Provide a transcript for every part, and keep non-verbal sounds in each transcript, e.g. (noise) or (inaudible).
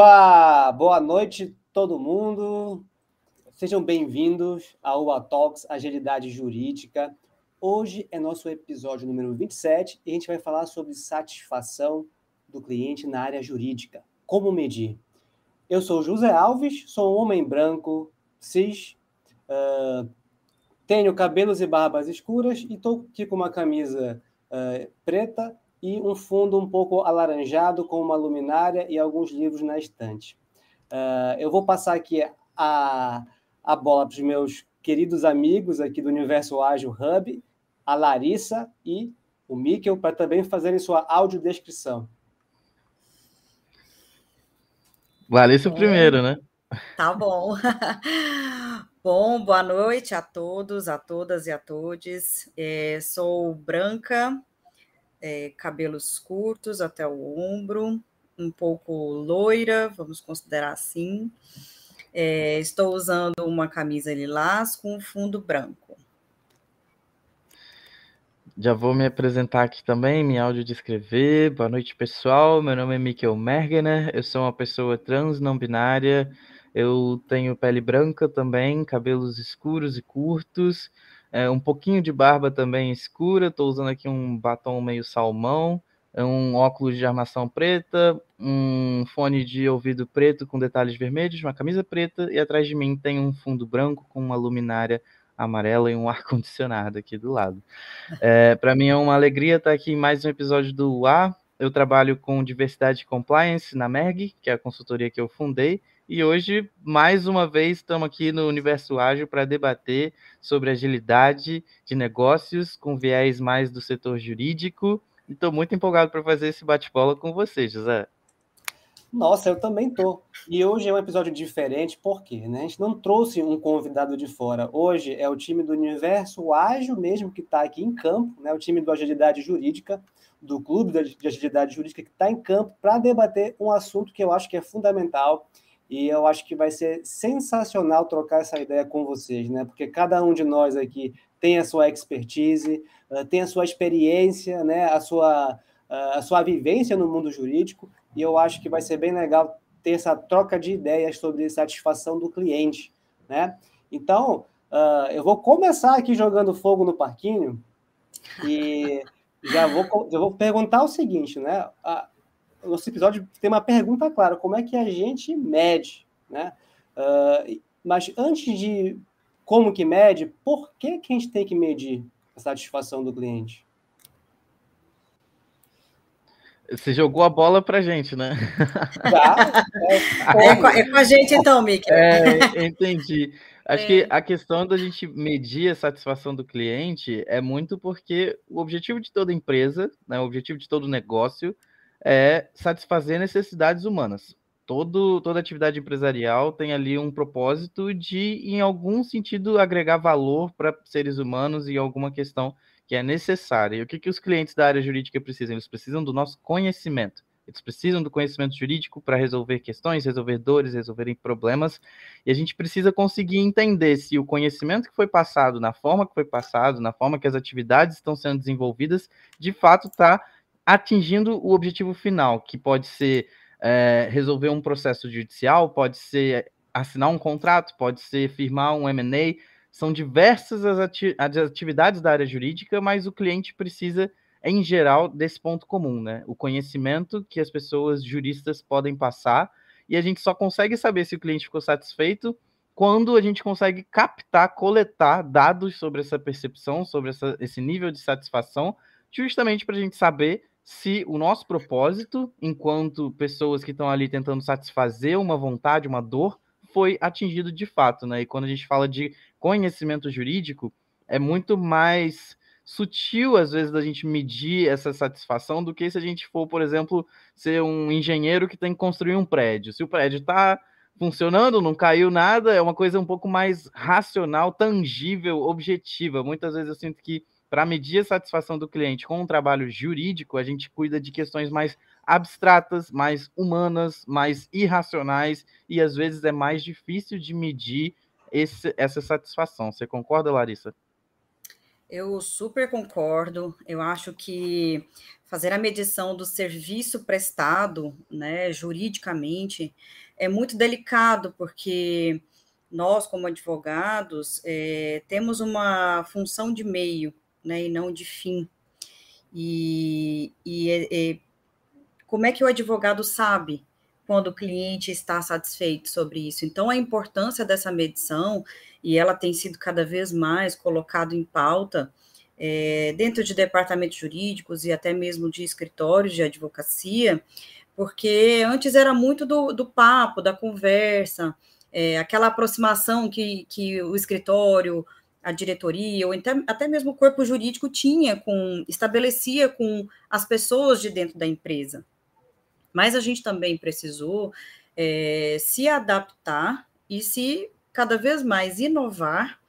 Opa! Boa noite, todo mundo. Sejam bem-vindos ao Talks Agilidade Jurídica. Hoje é nosso episódio número 27 e a gente vai falar sobre satisfação do cliente na área jurídica. Como medir? Eu sou José Alves, sou um homem branco, cis, uh, tenho cabelos e barbas escuras e estou aqui com uma camisa uh, preta e um fundo um pouco alaranjado com uma luminária e alguns livros na estante. Uh, eu vou passar aqui a, a bola para os meus queridos amigos aqui do Universo Ágil Hub, a Larissa e o Mikkel, para também fazerem sua audiodescrição. Larissa é. primeiro, né? Tá bom. (laughs) bom, boa noite a todos, a todas e a todos. É, sou branca, é, cabelos curtos até o ombro, um pouco loira, vamos considerar assim. É, estou usando uma camisa lilás com fundo branco. Já vou me apresentar aqui também, me escrever. Boa noite, pessoal. Meu nome é Mikkel Mergener, eu sou uma pessoa trans não binária. Eu tenho pele branca também, cabelos escuros e curtos é, um pouquinho de barba também escura, estou usando aqui um batom meio salmão, é um óculos de armação preta, um fone de ouvido preto com detalhes vermelhos, uma camisa preta e atrás de mim tem um fundo branco com uma luminária amarela e um (laughs) ar-condicionado aqui do lado. É, Para mim é uma alegria estar aqui em mais um episódio do UA. Eu trabalho com diversidade e compliance na MERG, que é a consultoria que eu fundei, e hoje, mais uma vez, estamos aqui no Universo Ágil para debater sobre agilidade de negócios com viés mais do setor jurídico. Estou muito empolgado para fazer esse bate-bola com você, José. Nossa, eu também tô. E hoje é um episódio diferente, por quê? Né? A gente não trouxe um convidado de fora. Hoje é o time do Universo Ágil mesmo que está aqui em campo, né? o time do Agilidade Jurídica, do Clube de Agilidade Jurídica que está em campo para debater um assunto que eu acho que é fundamental e eu acho que vai ser sensacional trocar essa ideia com vocês, né? Porque cada um de nós aqui tem a sua expertise, uh, tem a sua experiência, né? A sua, uh, a sua vivência no mundo jurídico, e eu acho que vai ser bem legal ter essa troca de ideias sobre satisfação do cliente, né? Então, uh, eu vou começar aqui jogando fogo no parquinho e já vou, já vou perguntar o seguinte, né? Nosso episódio tem uma pergunta clara: como é que a gente mede, né? Uh, mas antes de como que mede, por que, que a gente tem que medir a satisfação do cliente? Você jogou a bola para gente, né? Já, é, com, é, com, a gente então, Mickey. É, entendi. Acho é. que a questão da gente medir a satisfação do cliente é muito porque o objetivo de toda empresa, né, o objetivo de todo negócio é satisfazer necessidades humanas. Todo, toda atividade empresarial tem ali um propósito de, em algum sentido, agregar valor para seres humanos em alguma questão que é necessária. E o que, que os clientes da área jurídica precisam? Eles precisam do nosso conhecimento. Eles precisam do conhecimento jurídico para resolver questões, resolver dores, resolverem problemas. E a gente precisa conseguir entender se o conhecimento que foi passado, na forma que foi passado, na forma que as atividades estão sendo desenvolvidas, de fato está atingindo o objetivo final, que pode ser é, resolver um processo judicial, pode ser assinar um contrato, pode ser firmar um M&A, são diversas as, ati as atividades da área jurídica, mas o cliente precisa, em geral, desse ponto comum, né? O conhecimento que as pessoas juristas podem passar, e a gente só consegue saber se o cliente ficou satisfeito quando a gente consegue captar, coletar dados sobre essa percepção, sobre essa, esse nível de satisfação, justamente para a gente saber se o nosso propósito, enquanto pessoas que estão ali tentando satisfazer uma vontade, uma dor, foi atingido de fato, né? E quando a gente fala de conhecimento jurídico, é muito mais sutil, às vezes, da gente medir essa satisfação do que se a gente for, por exemplo, ser um engenheiro que tem que construir um prédio. Se o prédio está funcionando, não caiu nada, é uma coisa um pouco mais racional, tangível, objetiva. Muitas vezes eu sinto que para medir a satisfação do cliente com um trabalho jurídico, a gente cuida de questões mais abstratas, mais humanas, mais irracionais e às vezes é mais difícil de medir esse, essa satisfação. Você concorda, Larissa? Eu super concordo. Eu acho que fazer a medição do serviço prestado, né, juridicamente, é muito delicado, porque nós, como advogados, é, temos uma função de meio, né, e não de fim. E, e, e como é que o advogado sabe quando o cliente está satisfeito sobre isso? Então, a importância dessa medição, e ela tem sido cada vez mais colocada em pauta, é, dentro de departamentos jurídicos e até mesmo de escritórios de advocacia, porque antes era muito do, do papo, da conversa, é, aquela aproximação que, que o escritório, a diretoria, ou até, até mesmo o corpo jurídico tinha com, estabelecia com as pessoas de dentro da empresa. Mas a gente também precisou é, se adaptar e se cada vez mais inovar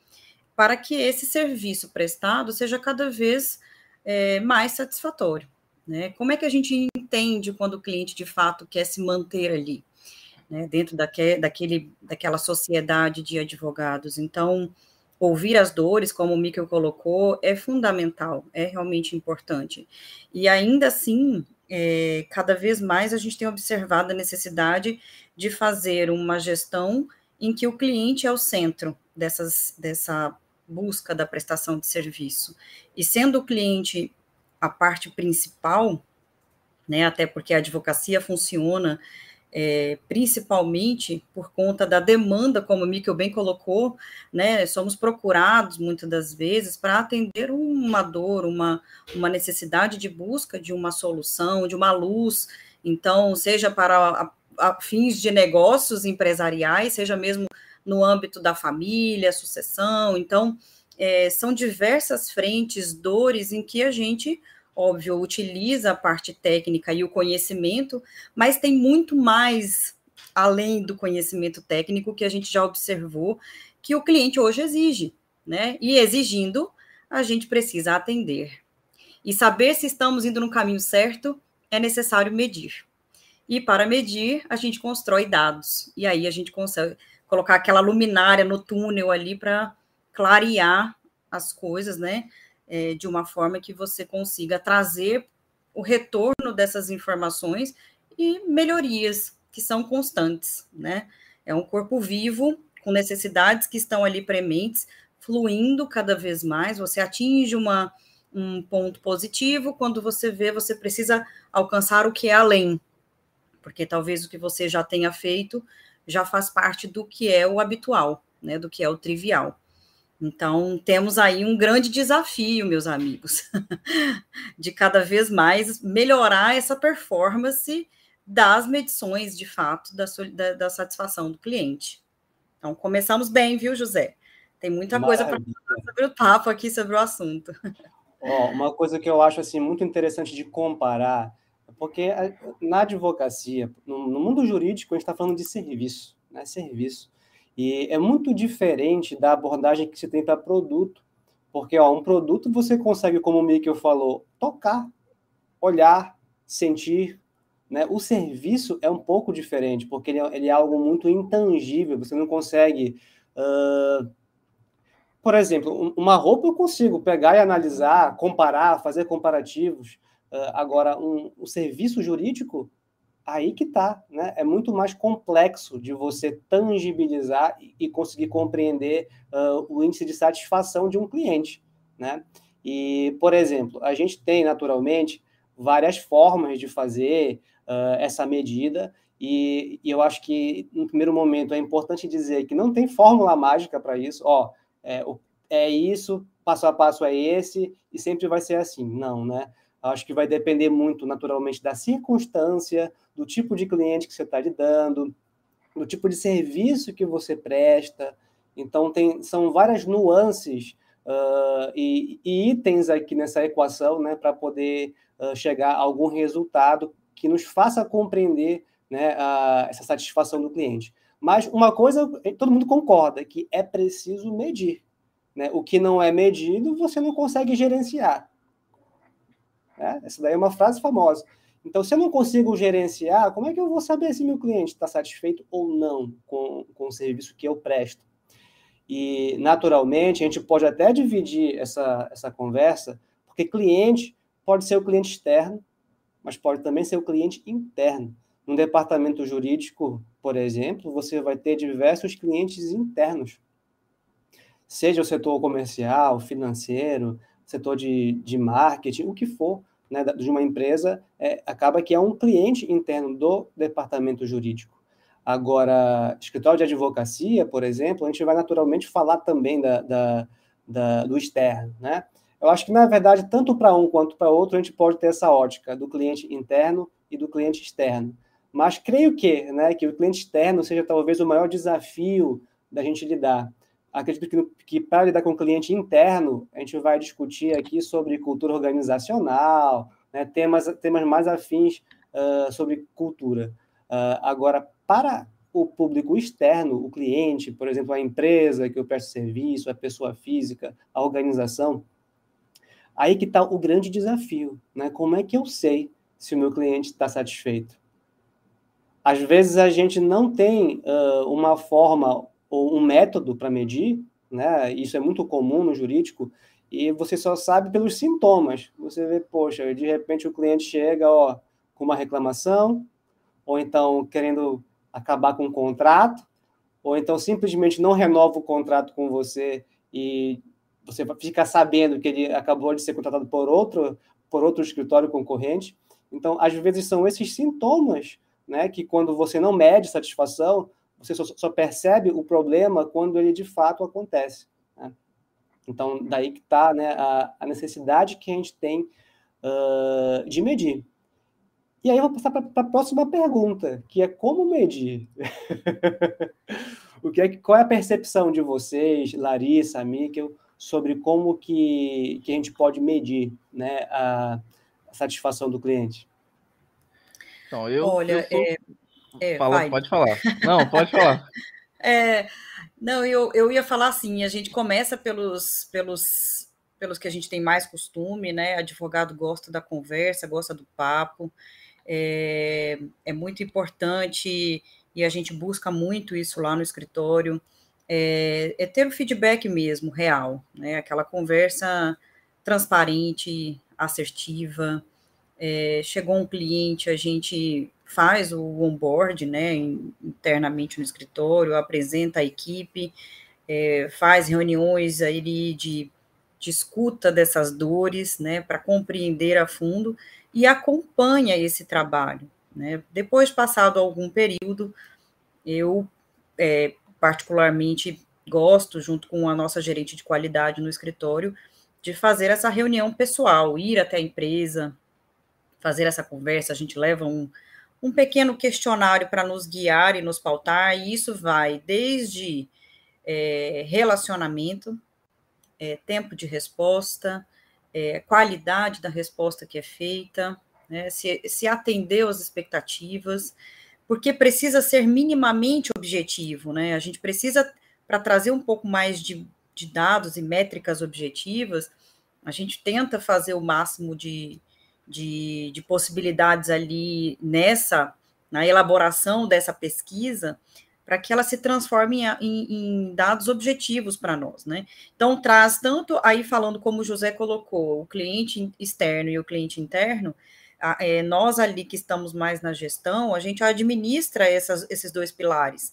para que esse serviço prestado seja cada vez é, mais satisfatório. Né? Como é que a gente entende quando o cliente de fato quer se manter ali? né, dentro daque, daquele, daquela sociedade de advogados. Então, ouvir as dores, como o Mikkel colocou, é fundamental, é realmente importante. E ainda assim, é, cada vez mais a gente tem observado a necessidade de fazer uma gestão em que o cliente é o centro dessas, dessa busca da prestação de serviço. E sendo o cliente a parte principal, né, até porque a advocacia funciona é, principalmente por conta da demanda, como o Mikkel bem colocou, né, somos procurados muitas das vezes para atender uma dor, uma, uma necessidade de busca de uma solução, de uma luz, então, seja para a, a fins de negócios empresariais, seja mesmo no âmbito da família, sucessão, então, é, são diversas frentes, dores em que a gente óbvio, utiliza a parte técnica e o conhecimento, mas tem muito mais além do conhecimento técnico que a gente já observou que o cliente hoje exige, né? E exigindo, a gente precisa atender. E saber se estamos indo no caminho certo é necessário medir. E para medir, a gente constrói dados. E aí a gente consegue colocar aquela luminária no túnel ali para clarear as coisas, né? É, de uma forma que você consiga trazer o retorno dessas informações e melhorias que são constantes, né? É um corpo vivo com necessidades que estão ali prementes, fluindo cada vez mais. Você atinge uma, um ponto positivo, quando você vê, você precisa alcançar o que é além, porque talvez o que você já tenha feito já faz parte do que é o habitual, né? Do que é o trivial. Então, temos aí um grande desafio, meus amigos, (laughs) de cada vez mais melhorar essa performance das medições, de fato, da, da, da satisfação do cliente. Então, começamos bem, viu, José? Tem muita Maravilha. coisa para falar sobre o papo aqui, sobre o assunto. (laughs) Oh, uma coisa que eu acho assim muito interessante de comparar, porque na advocacia, no, no mundo jurídico, a gente está falando de serviço, né? Serviço. E é muito diferente da abordagem que se tem para produto, porque ó, um produto você consegue, como o Mikkel falou, tocar, olhar, sentir. Né? O serviço é um pouco diferente, porque ele é, ele é algo muito intangível, você não consegue. Uh... Por exemplo, uma roupa eu consigo pegar e analisar, comparar, fazer comparativos. Uh, agora, um, um serviço jurídico, aí que está, né? É muito mais complexo de você tangibilizar e conseguir compreender uh, o índice de satisfação de um cliente, né? E, por exemplo, a gente tem naturalmente várias formas de fazer uh, essa medida e, e, eu acho que no primeiro momento é importante dizer que não tem fórmula mágica para isso. Ó, é, é isso, passo a passo é esse e sempre vai ser assim. Não, né? Acho que vai depender muito, naturalmente, da circunstância, do tipo de cliente que você está lidando, do tipo de serviço que você presta. Então, tem, são várias nuances uh, e, e, itens aqui nessa equação né, para poder uh, chegar a algum resultado que nos faça compreender né, essa satisfação do cliente. Mas uma coisa, todo mundo concorda, que é preciso medir. Né? O que não é medido, você não consegue gerenciar. Né? Essa daí é uma frase famosa. Então, se eu não consigo gerenciar, como é que eu vou saber se meu cliente está satisfeito ou não com, com o serviço que eu presto? E, naturalmente, a gente pode até dividir essa, essa conversa, porque cliente pode ser o cliente externo, mas pode também ser o cliente interno. No departamento jurídico, por exemplo, você vai ter diversos clientes internos, seja o setor comercial, financeiro, setor de, de marketing, o que for, né, de uma empresa, é, acaba que é um cliente interno do departamento jurídico. Agora, escritório de advocacia, por exemplo, a gente vai naturalmente falar também da, da, da do externo, né? Eu acho que, na verdade, tanto para um quanto para outro, a gente pode ter essa ótica do cliente interno e do cliente externo. Mas creio que, né, que o cliente externo seja talvez o maior desafio da gente lidar. Acredito que, que para lidar com o cliente interno, a gente vai discutir aqui sobre cultura organizacional, né, temas, temas mais afins uh, sobre cultura. Uh, agora, para o público externo, o cliente, por exemplo, a empresa que eu presto serviço, a pessoa física, a organização, aí que está o grande desafio, né? Como é que eu sei se o meu cliente está satisfeito? Às vezes a gente não tem uh, uma forma ou um método para medir, né? Isso é muito comum no jurídico, e você só sabe pelos sintomas. Você vê, poxa, de repente o cliente chega, ó, com uma reclamação, ou então querendo acabar com o contrato, ou então simplesmente não renova o contrato com você e você fica sabendo que ele acabou de ser contratado por outro, por outro escritório concorrente. Então, às vezes são esses sintomas, né, que quando você não mede satisfação, você só, só percebe o problema quando ele de fato acontece. Né? Então, daí que está né, a, a, necessidade que a gente tem uh, de medir. E aí eu vou passar para a próxima pergunta, que é como medir? (laughs) o que é, qual é a percepção de vocês, Larissa, Mikkel, sobre como que, que a gente pode medir né, a, a satisfação do cliente? Então, eu, Olha, eu sou... é, é, Fala, pode falar. Não, pode falar. (laughs) é, não, eu, eu ia falar assim, a gente começa pelos, pelos, pelos que a gente tem mais costume, né? Advogado gosta da conversa, gosta do papo, é, é muito importante e a gente busca muito isso lá no escritório, é, é ter o feedback mesmo, real, né? Aquela conversa transparente, assertiva. É, chegou um cliente, a gente faz o onboard, né, internamente no escritório, apresenta a equipe, é, faz reuniões aí de, de escuta dessas dores, né, para compreender a fundo e acompanha esse trabalho. Né? Depois, passado algum período, eu é, particularmente gosto, junto com a nossa gerente de qualidade no escritório, de fazer essa reunião pessoal, ir até a empresa, fazer essa conversa. A gente leva um, um pequeno questionário para nos guiar e nos pautar, e isso vai desde é, relacionamento, é, tempo de resposta, é, qualidade da resposta que é feita, né, se, se atendeu às expectativas, porque precisa ser minimamente objetivo, né? A gente precisa, para trazer um pouco mais de, de dados e métricas objetivas, a gente tenta fazer o máximo de, de, de possibilidades ali nessa, na elaboração dessa pesquisa, para que ela se transforme em, em, dados objetivos para nós, né? Então, traz tanto, aí falando como o José colocou, o cliente externo e o cliente interno, a, é, nós ali que estamos mais na gestão, a gente administra essas, esses dois pilares.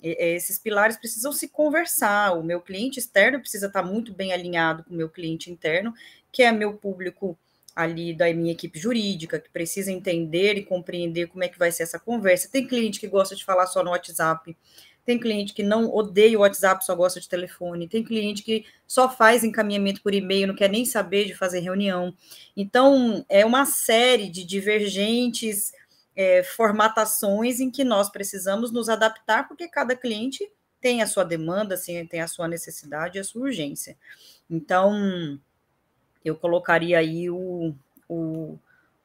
E, esses pilares precisam se conversar, o meu cliente externo precisa estar muito bem alinhado com o meu cliente interno, que é meu público ali da minha equipe jurídica, que precisa entender e compreender como é que vai ser essa conversa. Tem cliente que gosta de falar só no WhatsApp, tem cliente que não odeia o WhatsApp, só gosta de telefone, tem cliente que só faz encaminhamento por e-mail, não quer nem saber de fazer reunião. Então, é uma série de divergentes é, formatações em que nós precisamos nos adaptar, porque cada cliente tem a sua demanda, assim, tem a sua necessidade e a sua urgência. Então, eu colocaria aí o, o,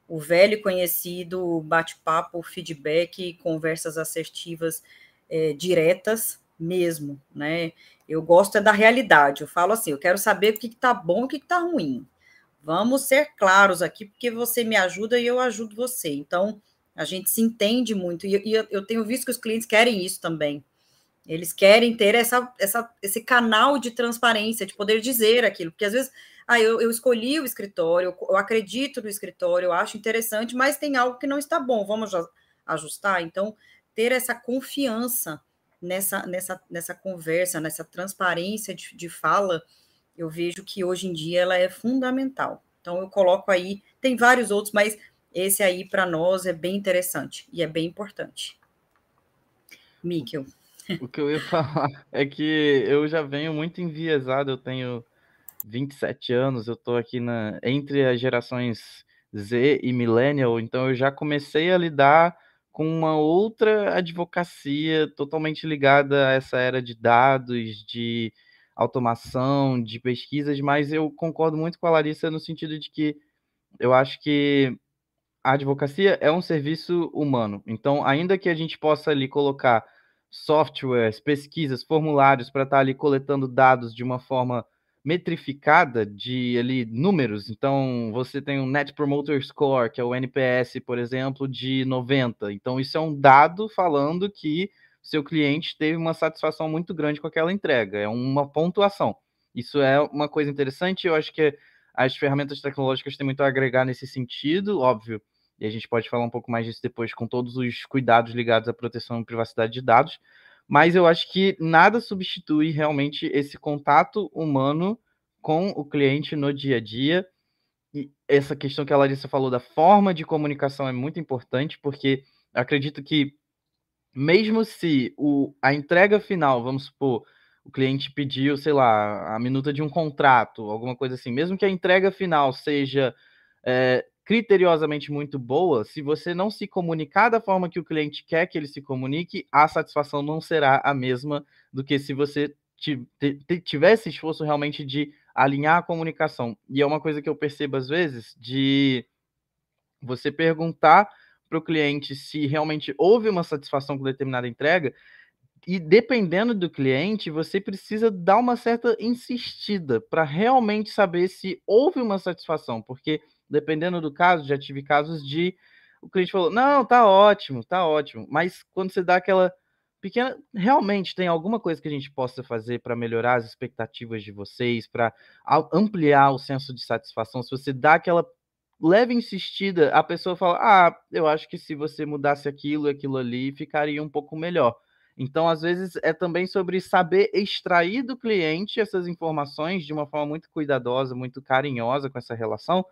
o velho conhecido bate-papo, feedback, conversas assertivas é, diretas mesmo, né? Eu gosto é da realidade. Eu falo assim, eu quero saber o que está bom e o que está ruim. Vamos ser claros aqui, porque você me ajuda e eu ajudo você. Então, a gente se entende muito. E, e eu tenho visto que os clientes querem isso também. Eles querem ter essa, essa, esse canal de transparência, de poder dizer aquilo, porque às vezes, ah, eu, eu escolhi o escritório, eu, acredito no escritório, eu acho interessante, mas tem algo que não está bom, vamos ajustar. Então, ter essa confiança nessa, nessa, nessa conversa, nessa transparência de, de fala, eu vejo que hoje em dia ela é fundamental. Então, eu coloco aí, tem vários outros, mas esse aí para nós é bem interessante e é bem importante. Mikkel. O que eu ia (laughs) falar é que eu já venho muito enviesado, eu tenho 27 anos, eu estou aqui na, entre as gerações Z e Millennial, então eu já comecei a lidar com uma outra advocacia totalmente ligada a essa era de dados, de automação, de pesquisas, mas eu concordo muito com a Larissa no sentido de que eu acho que a advocacia é um serviço humano. Então, ainda que a gente possa ali colocar softwares, pesquisas, formulários para estar tá ali coletando dados de uma forma metrificada de ali números. Então, você tem um Net Promoter Score, que é o NPS, por exemplo, de 90. Então, isso é um dado falando que seu cliente teve uma satisfação muito grande com aquela entrega. É uma pontuação. Isso é uma coisa interessante. Eu acho que as ferramentas tecnológicas têm muito a agregar nesse sentido, óbvio e a gente pode falar um pouco mais disso depois, com todos os cuidados ligados à proteção e privacidade de dados. Mas eu acho que nada substitui realmente esse contato humano com o cliente no dia a dia. E essa questão que a Larissa falou da forma de comunicação é muito importante, porque acredito que, mesmo se o, a entrega final, vamos supor, o cliente pediu, sei lá, a minuta de um contrato, alguma coisa assim, mesmo que a entrega final seja é, criteriosamente muito boa, se você não se comunicar da forma que o cliente quer que ele se comunique, a satisfação não será a mesma do que se você tivesse esforço realmente de alinhar a comunicação. E é uma coisa que eu percebo às vezes de você perguntar para o cliente se realmente houve uma satisfação com determinada entrega, e dependendo do cliente, você precisa dar uma certa insistida para realmente saber se houve uma satisfação, porque dependendo do caso, já tive casos de o cliente falou: "Não, tá ótimo, tá ótimo". Mas quando você dá aquela pequena, realmente tem alguma coisa que a gente possa fazer para melhorar as expectativas de vocês, para ampliar o senso de satisfação. Se você dá aquela leve insistida, a pessoa fala: "Ah, eu acho que se você mudasse aquilo, aquilo ali, ficaria um pouco melhor". Então, às vezes, é também sobre saber extrair do cliente essas informações de uma forma muito cuidadosa, muito carinhosa com essa relação,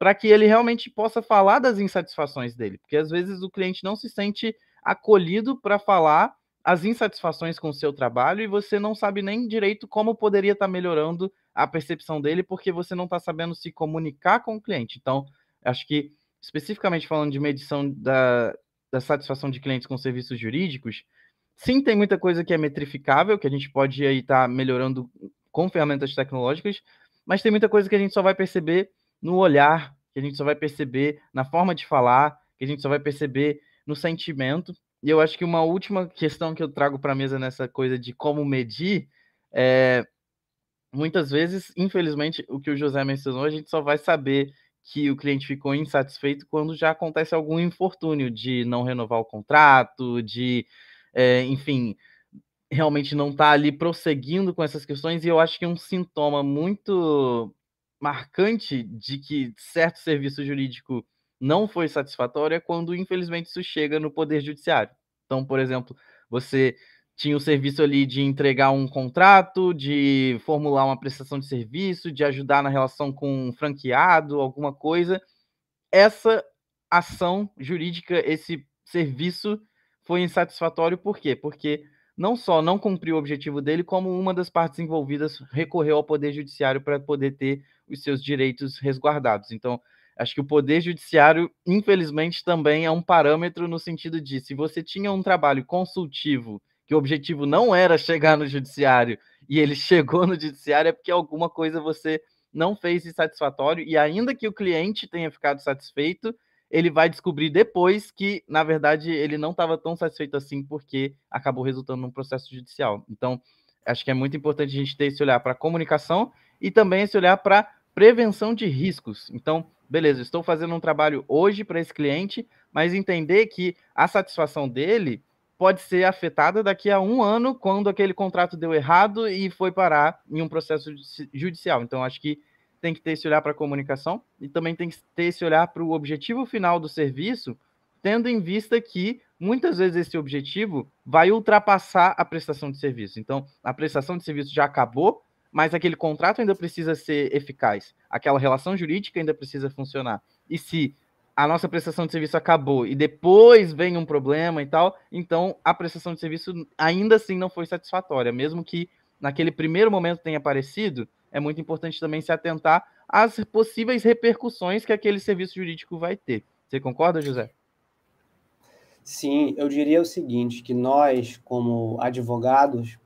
para que ele realmente possa falar das insatisfações dele, porque às vezes o cliente não se sente acolhido para falar as insatisfações com o seu trabalho e você não sabe nem direito como poderia estar tá melhorando a percepção dele, porque você não está sabendo se comunicar com o cliente. Então, acho que, especificamente falando de medição da, da satisfação de clientes com serviços jurídicos, sim, tem muita coisa que é metrificável, que a gente pode aí estar tá melhorando com ferramentas tecnológicas, mas tem muita coisa que a gente só vai perceber no olhar, que a gente só vai perceber na forma de falar, que a gente só vai perceber no sentimento. E eu acho que uma última questão que eu trago para a mesa nessa coisa de como medir é muitas vezes, infelizmente, o que o José mencionou, a gente só vai saber que o cliente ficou insatisfeito quando já acontece algum infortúnio de não renovar o contrato, de, é, enfim, realmente não estar tá ali prosseguindo com essas questões. E eu acho que um sintoma muito marcante de que certo serviço jurídico não foi satisfatório é quando, infelizmente, isso chega no Poder Judiciário. Então, por exemplo, você tinha o serviço ali de entregar um contrato, de formular uma prestação de serviço, de ajudar na relação com um franqueado, alguma coisa. Essa ação jurídica, esse serviço foi insatisfatório, por quê? Porque não só não cumpriu o objetivo dele, como uma das partes envolvidas recorreu ao Poder Judiciário para poder ter os seus direitos resguardados. Então, acho que o Poder Judiciário, infelizmente, também é um parâmetro no sentido de se você tinha um trabalho consultivo, que o objetivo não era chegar no Judiciário, e ele (laughs) chegou no Judiciário, é porque alguma coisa você não fez insatisfatório, e ainda que o cliente tenha ficado satisfeito, ele vai descobrir depois que, na verdade, ele não estava tão satisfeito assim porque acabou resultando num processo judicial. Então, acho que é muito importante a gente ter esse olhar para comunicação e também esse olhar para prevenção de riscos. Então, beleza, estou fazendo um trabalho hoje para esse cliente, mas entender que a satisfação dele pode ser afetada daqui a um ano, quando aquele contrato deu errado e foi parar em um processo judicial. Então, acho que tem que ter esse olhar para a comunicação e também tem que ter esse olhar para o objetivo final do serviço, tendo em vista que muitas vezes esse objetivo vai ultrapassar a prestação de serviço. Então, a prestação de serviço já acabou, mas aquele contrato ainda precisa ser eficaz, aquela relação jurídica ainda precisa funcionar. E se a nossa prestação de serviço acabou e depois vem um problema e tal, então a prestação de serviço ainda assim não foi satisfatória, mesmo que naquele primeiro momento tenha aparecido, é muito importante também se atentar às possíveis repercussões que aquele serviço jurídico vai ter. Você concorda, José? Sim, eu diria o seguinte, que nós, como advogados,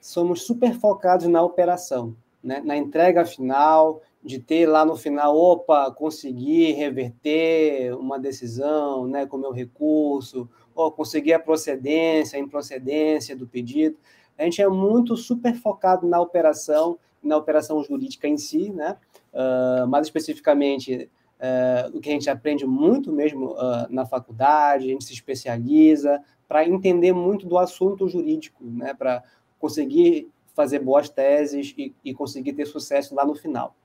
somos super focados na operação, né? na entrega final, de ter lá no final, opa, conseguir reverter uma decisão né, com meu recurso, ou conseguir a procedência, a improcedência do pedido. A gente é muito super focado na operação, na operação jurídica em si, né? Uh, mais especificamente, uh, o que a gente aprende muito mesmo uh, na faculdade, a gente se especializa para entender muito do assunto jurídico, né? para conseguir fazer boas teses e, e conseguir ter sucesso lá no final.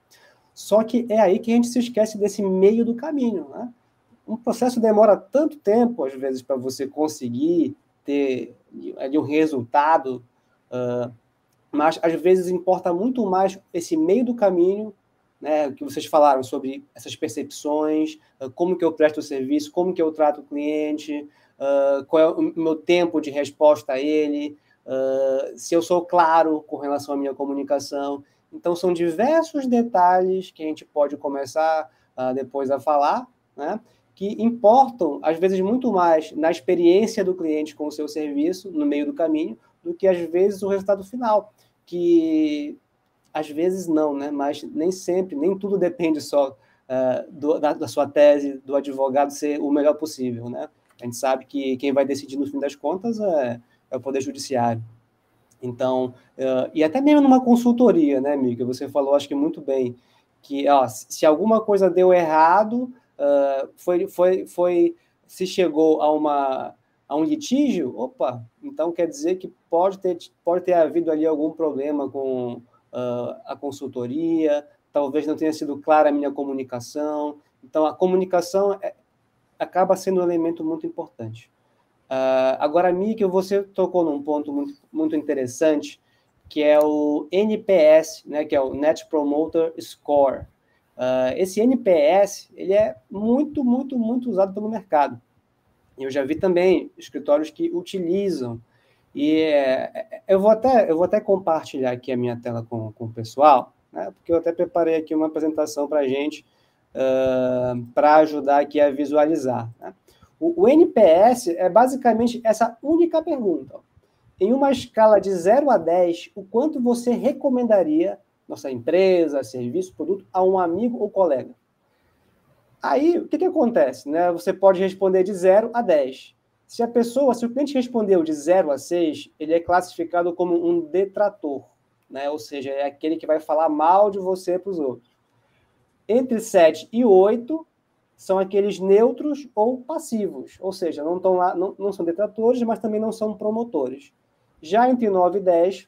Só que é aí que a gente se esquece desse meio do caminho. Né? Um processo demora tanto tempo, às vezes, para você conseguir ter ali um resultado, uh, mas às vezes importa muito mais esse meio do caminho, né, que vocês falaram sobre essas percepções, uh, como que eu presto o serviço, como que eu trato o cliente, uh, qual é o meu tempo de resposta a ele, se eu sou claro com relação à minha comunicação. Então, são diversos detalhes que a gente pode começar depois a falar, né? que importam, às vezes, muito mais na experiência do cliente com o seu serviço, no meio do caminho, do que, às vezes, o resultado final. Que, às vezes, não, né? mas nem sempre, nem tudo depende só uh, do, da, da, sua tese, do advogado ser o melhor possível. Né? A gente sabe que quem vai decidir, no fim das contas, é, é o Poder Judiciário. Então, uh, e até mesmo numa consultoria, né, Mica? Você falou, acho que muito bem, que ó, se alguma coisa deu errado, uh, foi, foi, foi, se chegou a, uma, a um litígio, opa, então quer dizer que pode ter, pode ter havido ali algum problema com uh, a consultoria, talvez não tenha sido clara a minha comunicação. Então, a comunicação é, acaba sendo um elemento muito importante. Uh, agora, Mika, você tocou num ponto muito, muito interessante, que é o NPS, né, que é o Net Promoter Score. Uh, esse NPS ele é muito, muito, muito usado pelo mercado. Eu já vi também escritórios que utilizam. E é, eu, vou até, eu vou até compartilhar aqui a minha tela com, com o pessoal, né, porque eu até preparei aqui uma apresentação para a gente, uh, para ajudar aqui a visualizar. Né? O, o NPS é basicamente essa única pergunta. Em uma escala de 0 a 10, o quanto você recomendaria nossa empresa, serviço, produto a um amigo ou colega? Aí, o que, que acontece? Né? Você pode responder de 0 a 10. Se a pessoa, se o cliente respondeu de 0 a 6, ele é classificado como um detrator, né? ou seja, é aquele que vai falar mal de você para os outros. Entre 7 e 8, são aqueles neutros ou passivos, ou seja, não, estão lá, não, não são detratores, mas também não são promotores. Já entre 9 e 10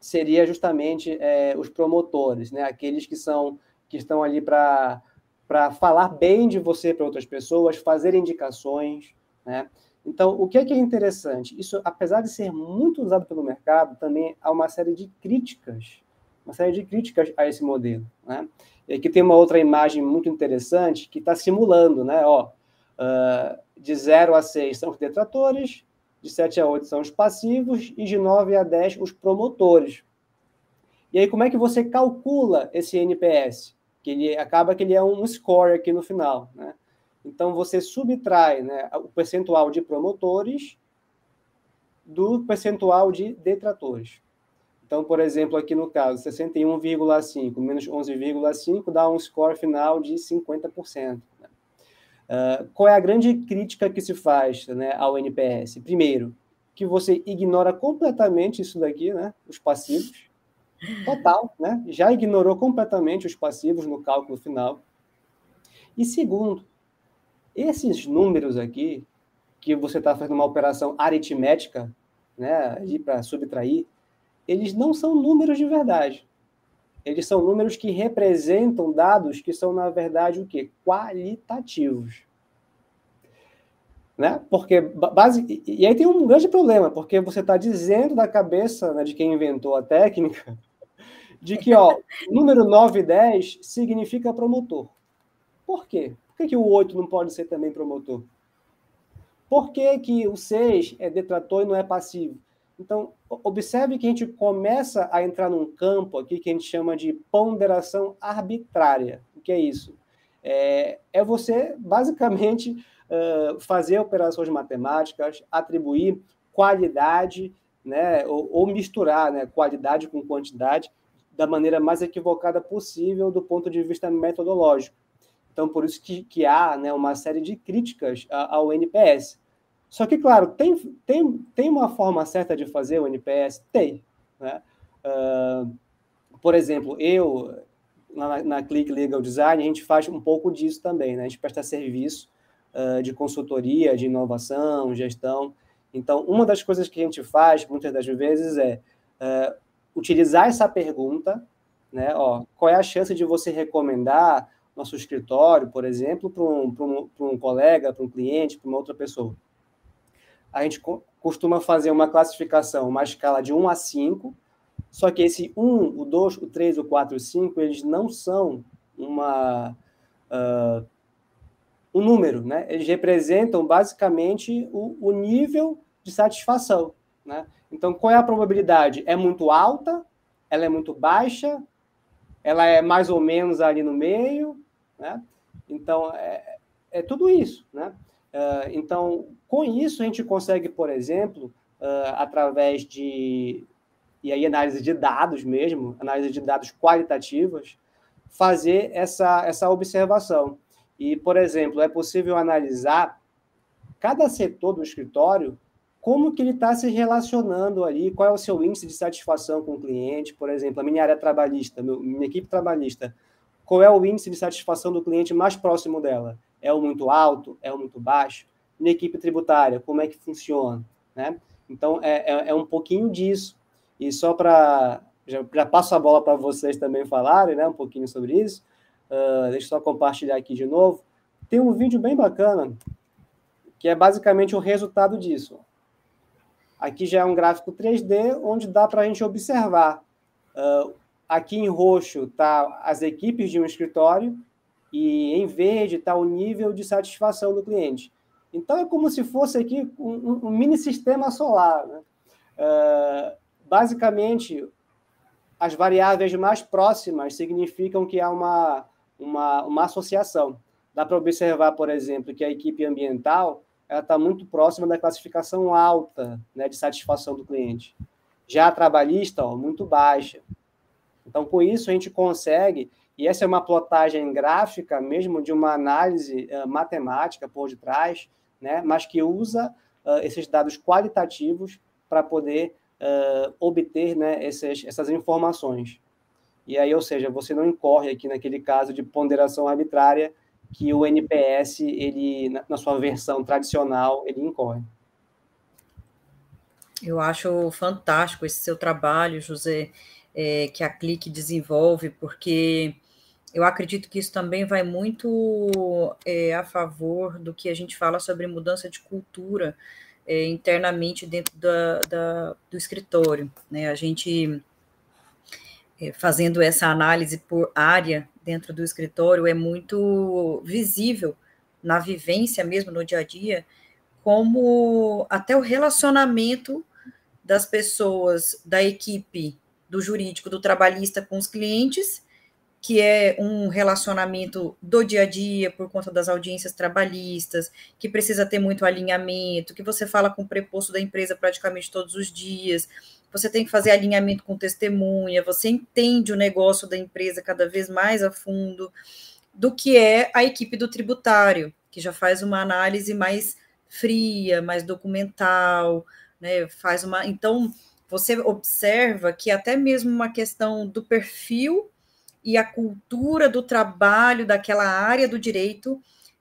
seria justamente é, os promotores, né? aqueles que são que estão ali para para falar bem de você para outras pessoas, fazer indicações, né? Então, o que é, que é interessante? Isso, apesar de ser muito usado pelo mercado, também há uma série de críticas, uma série de críticas a esse modelo, né? E aqui tem uma outra imagem muito interessante que está simulando, né? Ó, uh, de 0 a 6 são os detratores, de 7 a 8 são os passivos e de 9 a 10 os promotores. E aí, como é que você calcula esse NPS? Que ele acaba que ele é um score aqui no final, né? Então, você subtrai né, o percentual de promotores do percentual de detratores. Então, por exemplo, aqui no caso, 61,5 menos 11,5 dá um score final de 50%. Né? Uh, qual é a grande crítica que se faz né, ao NPS? Primeiro, que você ignora completamente isso daqui, né, os passivos, total, né? já ignorou completamente os passivos no cálculo final. E segundo, esses números aqui, que você está fazendo uma operação aritmética, né, para subtrair, eles não são números de verdade. Eles são números que representam dados que são, na verdade, o quê? Qualitativos. Né? Porque base... E aí tem um grande problema, porque você está dizendo da cabeça né, de quem inventou a técnica de que ó, número 9 e 10 significa promotor. Por quê? Por que, que o 8 não pode ser também promotor? Por que, que o 6 é detrator e não é passivo? Então, observe que a gente começa a entrar num campo aqui que a gente chama de ponderação arbitrária. O que é isso? É, é você, basicamente, (laughs) uh, fazer operações matemáticas, atribuir qualidade, né, ou, ou misturar né, qualidade com quantidade da maneira mais equivocada possível do ponto de vista metodológico. Então, por isso que, que há né, uma série de críticas ao NPS. Só que, claro, tem, tem, tem uma forma certa de fazer o NPS? Tem. Né? Uh, por exemplo, eu, na, na Click Legal Design, a gente faz um pouco disso também. Né? A gente presta serviço uh, de consultoria, de inovação, gestão. Então, uma das coisas que a gente faz, muitas das vezes, é uh, utilizar essa pergunta, né? Ó, qual é a chance de você recomendar nosso escritório, por exemplo, para um, um, um colega, para um cliente, para uma outra pessoa? A gente co costuma fazer uma classificação, uma escala de 1 a 5, só que esse 1, o 2, o 3, o 4 e o 5, eles não são uma, uh, um número, né? Eles representam basicamente o, o nível de satisfação, né? Então, qual é a probabilidade? É muito alta? Ela é muito baixa? Ela é mais ou menos ali no meio? Né? Então, é, é tudo isso. Né? Uh, então, com isso, a gente consegue, por exemplo, uh, através de e aí análise de dados mesmo, análise de dados qualitativas, fazer essa, essa observação. E, por exemplo, é possível analisar cada setor do escritório como que ele está se relacionando ali, qual é o seu índice de satisfação com o cliente, por exemplo, a minha área trabalhista, minha equipe trabalhista, qual é o índice de satisfação do cliente mais próximo dela? É o muito alto? É o muito baixo? Minha equipe tributária, como é que funciona? Né? Então, é, é, é um pouquinho disso. E só para... Já, já, passo a bola para vocês também falarem né, um pouquinho sobre isso. Uh, deixa eu só compartilhar aqui de novo. Tem um vídeo bem bacana, que é basicamente o resultado disso. Aqui já é um gráfico 3D, onde dá para a gente observar. Uh, aqui em roxo está as equipes de um escritório e em verde está o nível de satisfação do cliente. Então é como se fosse aqui um, um mini sistema solar. Né? Uh, basicamente, as variáveis mais próximas significam que há uma, uma, uma associação. Dá para observar, por exemplo, que a equipe ambiental ela está muito próxima da classificação alta né, de satisfação do cliente. Já a trabalhista, ó, muito baixa. Então, com isso, a gente consegue, e essa é uma plotagem gráfica mesmo de uma análise uh, matemática por detrás, né, mas que usa uh, esses dados qualitativos para poder uh, obter né, essas informações. E aí, ou seja, você não incorre aqui naquele caso de ponderação arbitrária que o NPS, ele, na sua versão tradicional, ele incorre. Eu acho fantástico esse seu trabalho, José, é, que a Clique desenvolve, porque eu acredito que isso também vai muito é, a favor do que a gente fala sobre mudança de cultura é, internamente dentro da, da, do escritório. Né? A gente é, fazendo essa análise por área dentro do escritório, é muito visível na vivência mesmo, no dia a dia, como até o relacionamento das pessoas da equipe do jurídico, do trabalhista com os clientes, que é um relacionamento do dia a dia por conta das audiências trabalhistas, que precisa ter muito alinhamento, que você fala com o preposto da empresa praticamente todos os dias, você tem que fazer alinhamento com testemunha, você entende o negócio da empresa cada vez mais a fundo, do que é a equipe do tributário, que já faz uma análise mais fria, mais documental, né? Faz uma. Então, você observa que até mesmo uma questão do perfil e a cultura do trabalho daquela área do direito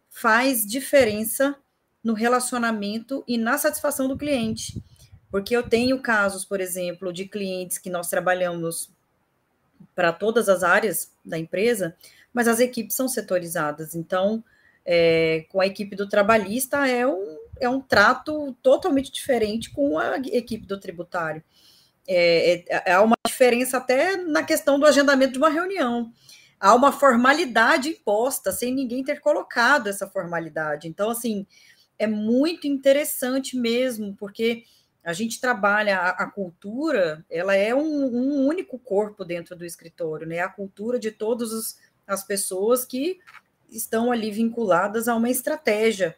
faz diferença no relacionamento e na satisfação do cliente. Porque eu tenho casos, por exemplo, de clientes que nós trabalhamos para todas as áreas da empresa, mas as equipes são setorizadas. Então, é, com a equipe do trabalhista é um, é um trato totalmente diferente com a equipe do tributário. É, é, há uma diferença até na questão do agendamento de uma reunião. Há uma formalidade imposta, sem ninguém ter colocado essa formalidade. Então, assim, é muito interessante mesmo, porque a gente trabalha a, a cultura, ela é um, um, único corpo dentro do escritório, né? A cultura de todas as pessoas que estão ali vinculadas a uma estratégia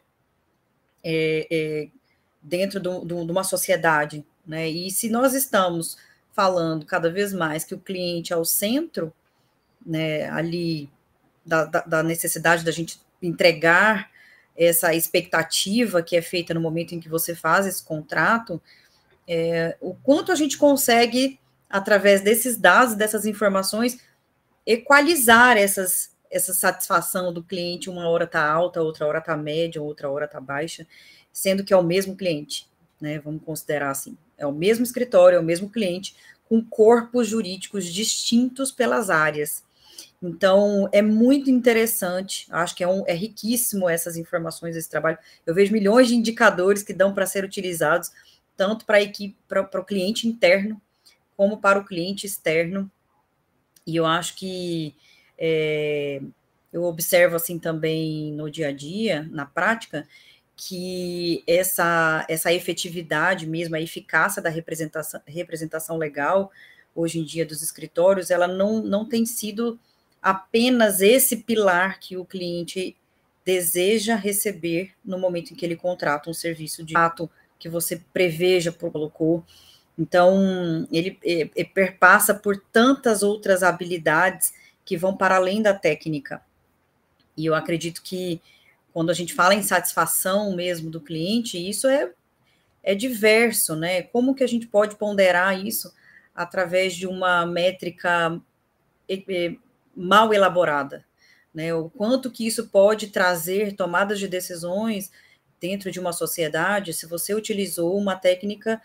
é, é, dentro do, do, de uma sociedade, né? E se nós estamos falando cada vez mais que o cliente é o centro, né, ali da, da, da necessidade da gente entregar essa expectativa que é feita no momento em que você faz esse contrato, é, o quanto a gente consegue, através desses dados, dessas informações, equalizar essas, essa satisfação do cliente, uma hora está alta, outra hora está média, outra hora está baixa, sendo que é o mesmo cliente, né? Vamos considerar assim. É o mesmo escritório, é o mesmo cliente, com corpos jurídicos distintos pelas áreas. Então, é muito interessante, acho que é, um, é riquíssimo essas informações, esse trabalho. Eu vejo milhões de indicadores que dão para ser utilizados, tanto para a equipe, para o cliente interno, como para o cliente externo. E eu acho que é, eu observo assim também no dia a dia, na prática, que essa, essa efetividade mesmo, a eficácia da representação, representação legal, hoje em dia dos escritórios, ela não, não tem sido apenas esse pilar que o cliente deseja receber no momento em que ele contrata um serviço de ato que você preveja, colocou. Então, ele é, é, perpassa por tantas outras habilidades que vão para além da técnica. E eu acredito que quando a gente fala em satisfação mesmo do cliente, isso é, é diverso, né? Como que a gente pode ponderar isso através de uma métrica mal elaborada, né? O quanto que isso pode trazer tomadas de decisões dentro de uma sociedade, se você utilizou uma técnica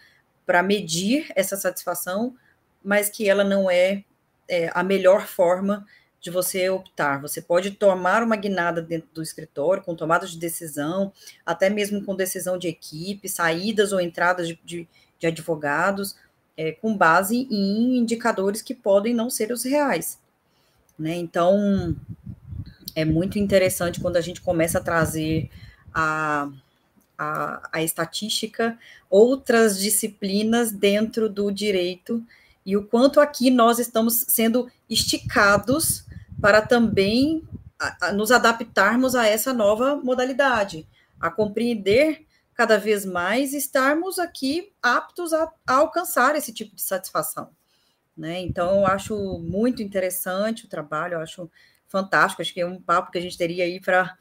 para medir essa satisfação, mas que ela não é, é, a melhor forma de você optar. Você pode tomar uma guinada dentro do escritório, com tomada de decisão, até mesmo com decisão de equipe, saídas ou entradas de, de, de advogados, é, com base em indicadores que podem não ser os reais. Né? Então, é muito interessante quando a gente começa a trazer a, a, a estatística, outras disciplinas dentro do direito, e o quanto aqui nós estamos sendo esticados para também nos adaptarmos a essa nova modalidade, a compreender cada vez mais estarmos aqui aptos a, a alcançar esse tipo de satisfação. Né? Então, eu acho muito interessante o trabalho, eu acho fantástico, acho que é um papo que a gente teria aí para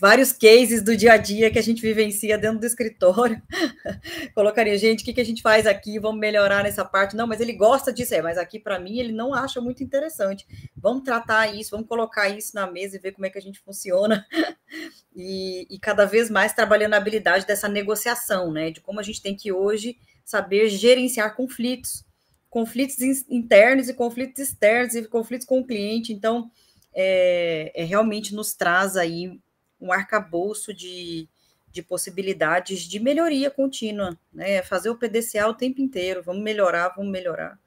vários cases do dia a dia que a gente vivencia dentro do escritório. (laughs) Colocaria, gente, o que, que a gente faz aqui? Vamos melhorar nessa parte. Não, mas ele gosta disso, é, mas aqui para mim ele não acha muito interessante. Vamos tratar isso, vamos colocar isso na mesa e ver como é que a gente funciona. (laughs) e, e cada vez mais trabalhando a habilidade dessa negociação, né? De como a gente tem que hoje saber gerenciar conflitos, conflitos internos e conflitos externos e conflitos com o cliente. Então, é, é realmente nos traz aí um arcabouço de, de possibilidades de melhoria contínua, né? Fazer o PDCA o tempo inteiro, vamos melhorar, vamos melhorar.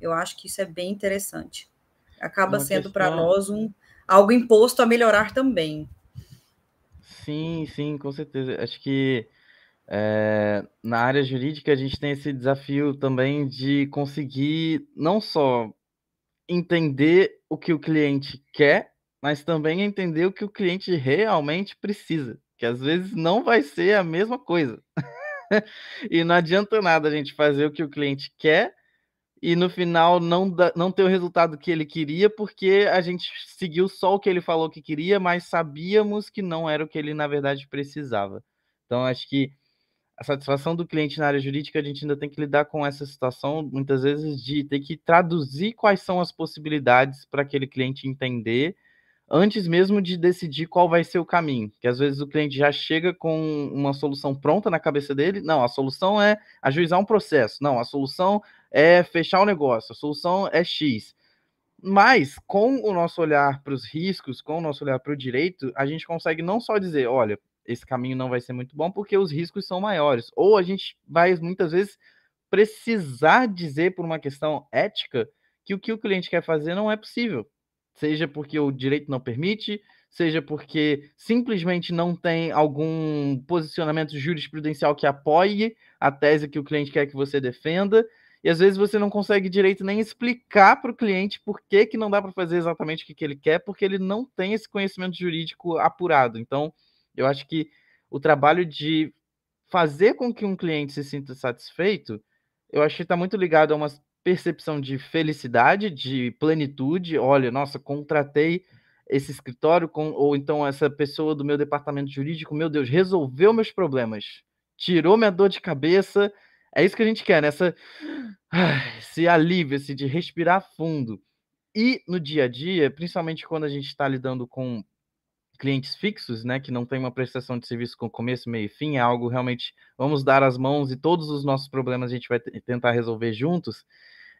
Eu acho que isso é bem interessante. Acaba Uma sendo questão... para nós um algo imposto a melhorar também. Sim, sim, com certeza. Acho que é, na área jurídica a gente tem esse desafio também de conseguir não só entender o que o cliente quer, mas também entender o que o cliente realmente precisa, que às vezes não vai ser a mesma coisa. (laughs) e não adianta nada a gente fazer o que o cliente quer e no final não, dá, não ter o resultado que ele queria, porque a gente seguiu só o que ele falou que queria, mas sabíamos que não era o que ele na verdade precisava. Então, acho que a satisfação do cliente na área jurídica, a gente ainda tem que lidar com essa situação, muitas vezes, de ter que traduzir quais são as possibilidades para aquele cliente entender antes mesmo de decidir qual vai ser o caminho. Que às vezes o cliente já chega com uma solução pronta na cabeça dele. Não, a solução é ajuizar um processo. Não, a solução é fechar o negócio. A solução é X. Mas, com o nosso olhar para os riscos, com o nosso olhar para o direito, a gente consegue não só dizer, olha, esse caminho não vai ser muito bom porque os riscos são maiores. Ou a gente vai, muitas vezes, precisar dizer por uma questão ética que o que o cliente quer fazer não é possível seja porque o direito não permite, seja porque simplesmente não tem algum posicionamento jurisprudencial que apoie a tese que o cliente quer que você defenda, e às vezes você não consegue direito nem explicar para o cliente por que, que não dá para fazer exatamente o que, que ele quer, porque ele não tem esse conhecimento jurídico apurado. Então, eu acho que o trabalho de fazer com que um cliente se sinta satisfeito, eu acho que está muito ligado a umas percepção de felicidade, de plenitude. Olha, nossa, contratei esse escritório com, ou então essa pessoa do meu departamento jurídico, meu Deus, resolveu meus problemas, tirou minha dor de cabeça. É isso que a gente quer, né? Essa, esse alívio, esse de respirar fundo. E no dia a dia, principalmente quando a gente está lidando com clientes fixos, né, que não tem uma prestação de serviço com começo, meio e fim, é algo realmente vamos dar as mãos e todos os nossos problemas a gente vai tentar resolver juntos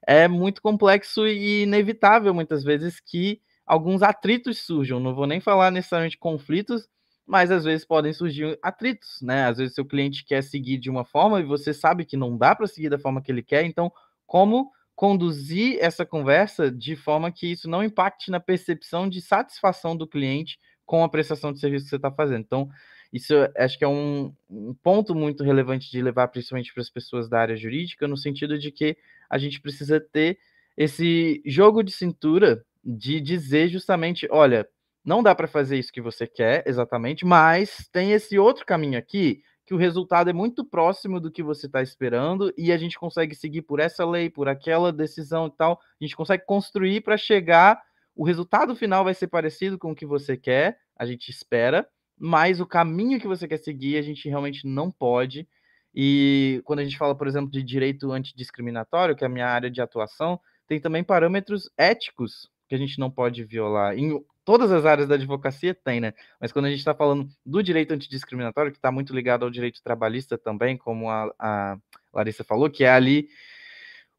é muito complexo e inevitável muitas vezes que alguns atritos surjam. Não vou nem falar necessariamente conflitos, mas às vezes podem surgir atritos, né? Às vezes seu cliente quer seguir de uma forma e você sabe que não dá para seguir da forma que ele quer, então como conduzir essa conversa de forma que isso não impacte na percepção de satisfação do cliente com a prestação de serviço que você está fazendo. Então, isso acho que é um, um, ponto muito relevante de levar principalmente para as pessoas da área jurídica, no sentido de que a gente precisa ter esse jogo de cintura de dizer justamente, olha, não dá para fazer isso que você quer exatamente, mas tem esse outro caminho aqui que o resultado é muito próximo do que você está esperando e a gente consegue seguir por essa lei, por aquela decisão e tal, a gente consegue construir para chegar, o resultado final vai ser parecido com o que você quer, a gente espera, mas o caminho que você quer seguir a gente realmente não pode. E quando a gente fala, por exemplo, de direito antidiscriminatório, que é a minha área de atuação, tem também parâmetros éticos que a gente não pode violar. Em todas as áreas da advocacia tem, né? Mas quando a gente está falando do direito antidiscriminatório, que está muito ligado ao direito trabalhista também, como a, a Larissa falou, que é ali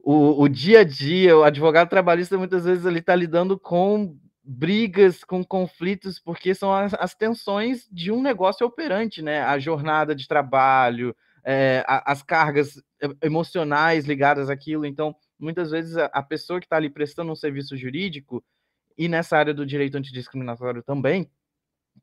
o, o, dia a dia, o advogado trabalhista muitas vezes ele está lidando com brigas, com conflitos, porque são as, as, tensões de um negócio operante, né? A jornada de trabalho, é, as cargas emocionais ligadas àquilo. Então, muitas vezes a, a pessoa que está ali prestando um serviço jurídico e nessa área do direito antidiscriminatório também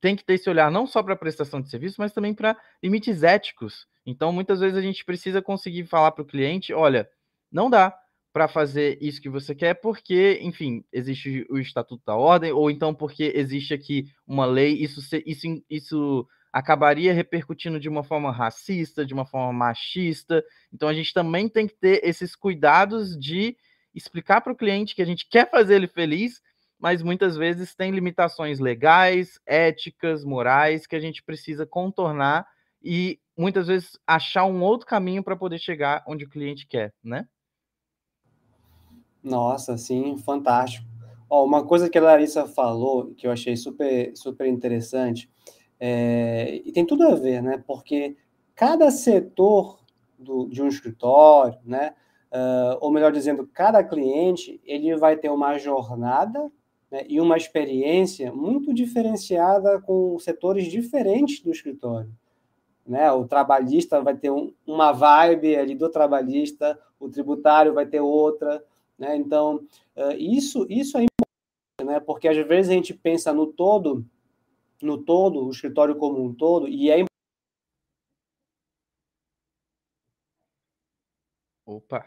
tem que ter esse olhar não só para a prestação de serviço, mas também para limites éticos. Então, muitas vezes a gente precisa conseguir falar para o cliente, olha, não dá para fazer isso que você quer, porque, enfim, existe o Estatuto da Ordem, ou então porque existe aqui uma lei, isso, isso, isso acabaria repercutindo de uma forma racista, de uma forma machista. Então a gente também tem que ter esses cuidados de explicar para o cliente que a gente quer fazer ele feliz, mas muitas vezes tem limitações legais, éticas, morais que a gente precisa contornar e muitas vezes achar um outro caminho para poder chegar onde o cliente quer, né? Nossa, sim, fantástico. Ó, uma coisa que a Larissa falou que eu achei super, super interessante é, e tem tudo a ver, né? Porque cada setor do, de um escritório, né? Uh, ou melhor dizendo, cada cliente ele vai ter uma jornada né, e uma experiência muito diferenciada com setores diferentes do escritório. Né? O trabalhista vai ter um, uma vibe ali do trabalhista, o tributário vai ter outra. Né? Então, isso, isso é importante, né? porque às vezes a gente pensa no todo no todo, o escritório como um todo, e é Opa.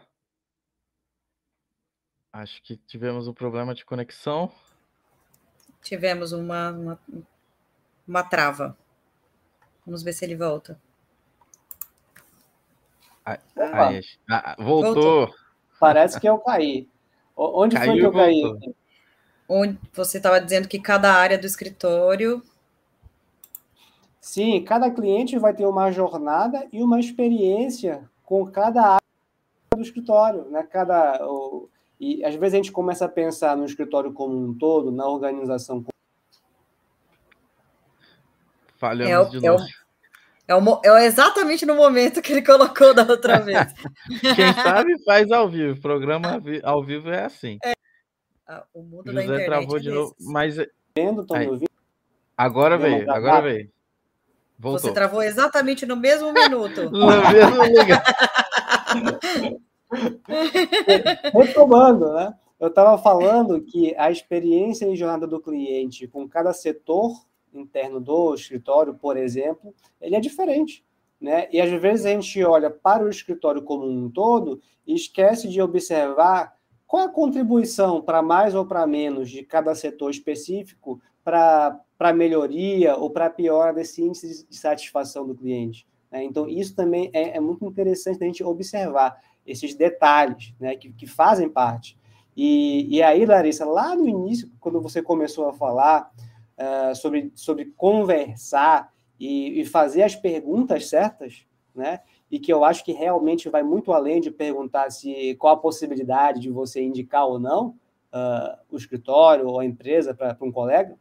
Acho que tivemos um problema de conexão. Tivemos uma, uma, uma trava. Vamos ver se ele volta. Ah, voltou. voltou. Parece que eu caí. Onde Caiu, foi que eu caí? Onde você estava dizendo que cada área do escritório Sim, cada cliente vai ter uma jornada e uma experiência com cada área do escritório, né? Cada o, e às vezes a gente começa a pensar no escritório como um todo, na organização. Falhamos é, de novo. É, o, é, exatamente no momento que ele colocou da outra (laughs) vez. Quem sabe faz ao vivo. Programa ao vivo é assim. É. Ah, o mundo José da internet travou é de novo, mas Vendo, me ouvindo? Agora veio, agora veio. Voltou. Você travou exatamente no mesmo minuto. (laughs) no mesmo lugar. (laughs) Retomando, né? Eu estava falando que a experiência em jornada do cliente com cada setor interno do escritório, por exemplo, ele é diferente. Né? E às vezes a gente olha para o escritório como um todo e esquece de observar qual é a contribuição para mais ou para menos de cada setor específico para melhoria ou para piora desse índice de satisfação do cliente. Né? Então, isso também é, é, muito interessante a gente observar esses detalhes né, que, que fazem parte. E, e aí, Larissa, lá no início, quando você começou a falar uh, sobre, sobre conversar e, e, fazer as perguntas certas, né? E que eu acho que realmente vai muito além de perguntar se qual a possibilidade de você indicar ou não uh, o escritório ou a empresa para um colega.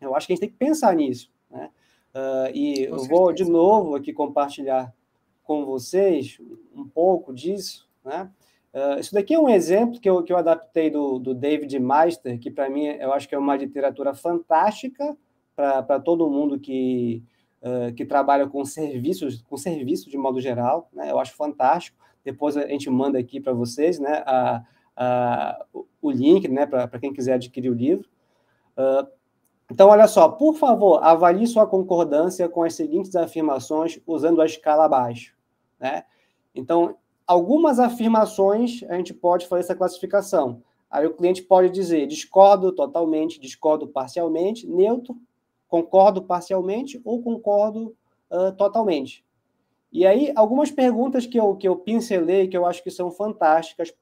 Eu acho que a gente tem que pensar nisso, né? Uh, e com eu certeza. vou de novo aqui compartilhar com vocês um pouco disso, né? Uh, isso daqui é um exemplo que eu, que eu adaptei do, do David Meister, que para mim eu acho que é uma literatura fantástica para todo mundo que, uh, que trabalha com serviços, com serviço de modo geral. Né? Eu acho fantástico. Depois a gente manda aqui para vocês né, a, a, o link né, para quem quiser adquirir o livro. Uh, então, olha só, por favor, avalie sua concordância com as seguintes afirmações usando a escala abaixo. Né? Então, algumas afirmações a gente pode fazer essa classificação. Aí o cliente pode dizer discordo totalmente, discordo parcialmente, neutro, concordo parcialmente ou concordo uh, totalmente. E aí, algumas perguntas que eu, que eu pincelei, que eu acho que são fantásticas.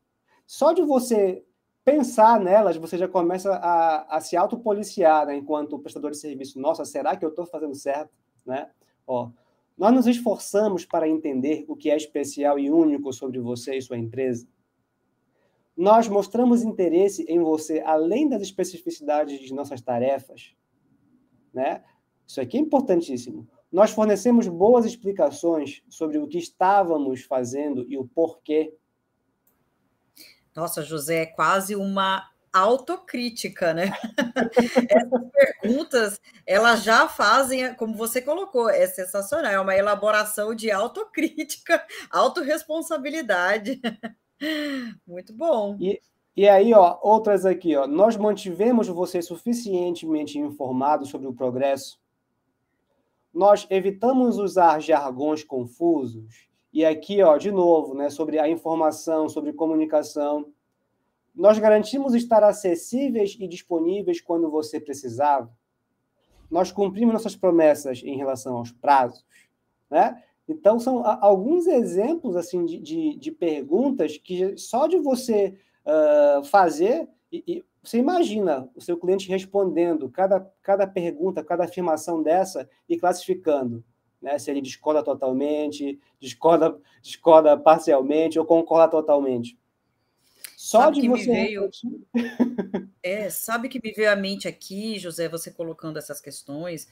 Só de você pensar nelas, você já começa a, a se autopoliciar né, enquanto prestador de serviço. Nossa, será que eu estou fazendo certo? Né? Ó, nós nos esforçamos para entender o que é especial e único sobre você e sua empresa. Nós mostramos interesse em você além das especificidades de nossas tarefas. Né? Isso aqui é importantíssimo. Nós fornecemos boas explicações sobre o que estávamos fazendo e o porquê. Nossa, José, é quase uma autocrítica, né? (laughs) Essas perguntas, elas já fazem, como você colocou, é sensacional, é uma elaboração de autocrítica, (laughs) autorresponsabilidade. Muito bom. E, e aí, ó, outras aqui, ó. Nós mantivemos você suficientemente informado sobre o progresso. Nós evitamos usar jargões confusos. E aqui, ó, de novo, né, sobre a informação, sobre comunicação nós garantimos estar acessíveis e disponíveis quando você precisava. Nós cumprimos nossas promessas em relação aos prazos. Né? Então, são alguns exemplos assim de, de, de perguntas que só de você uh, fazer, e, e, você imagina o seu cliente respondendo cada, cada pergunta, cada afirmação dessa e classificando. Né? Se ele discorda totalmente, discorda, discorda parcialmente ou concorda totalmente. Só sabe de você. Veio... é, sabe que me veio à mente aqui, José, você colocando essas questões,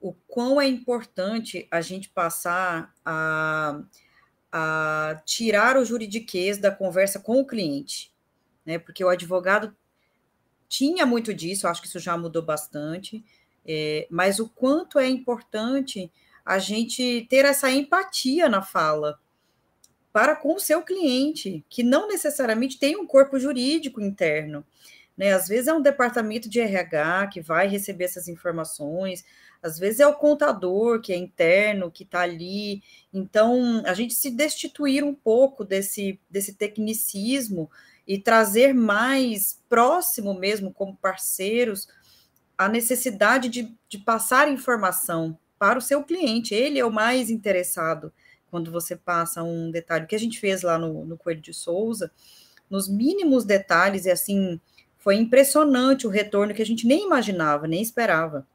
o quão é importante a gente passar a, a tirar o juridiquês da conversa com o cliente, né? Porque o advogado tinha muito disso, acho que isso já mudou bastante, é, mas o quanto é importante a gente ter essa empatia na fala, para com o seu cliente, que não necessariamente tem um corpo jurídico interno. Né? Às vezes é um departamento de RH que vai receber essas informações, às vezes é o contador que é interno, que está ali. Então, a gente se destituir um pouco desse, desse tecnicismo e trazer mais próximo mesmo, como parceiros, a necessidade de, de passar informação para o seu cliente. Ele é o mais interessado quando você passa um detalhe, que a gente fez lá no, no Coelho de Souza, nos mínimos detalhes, e assim, foi impressionante o retorno que a gente nem imaginava, nem esperava.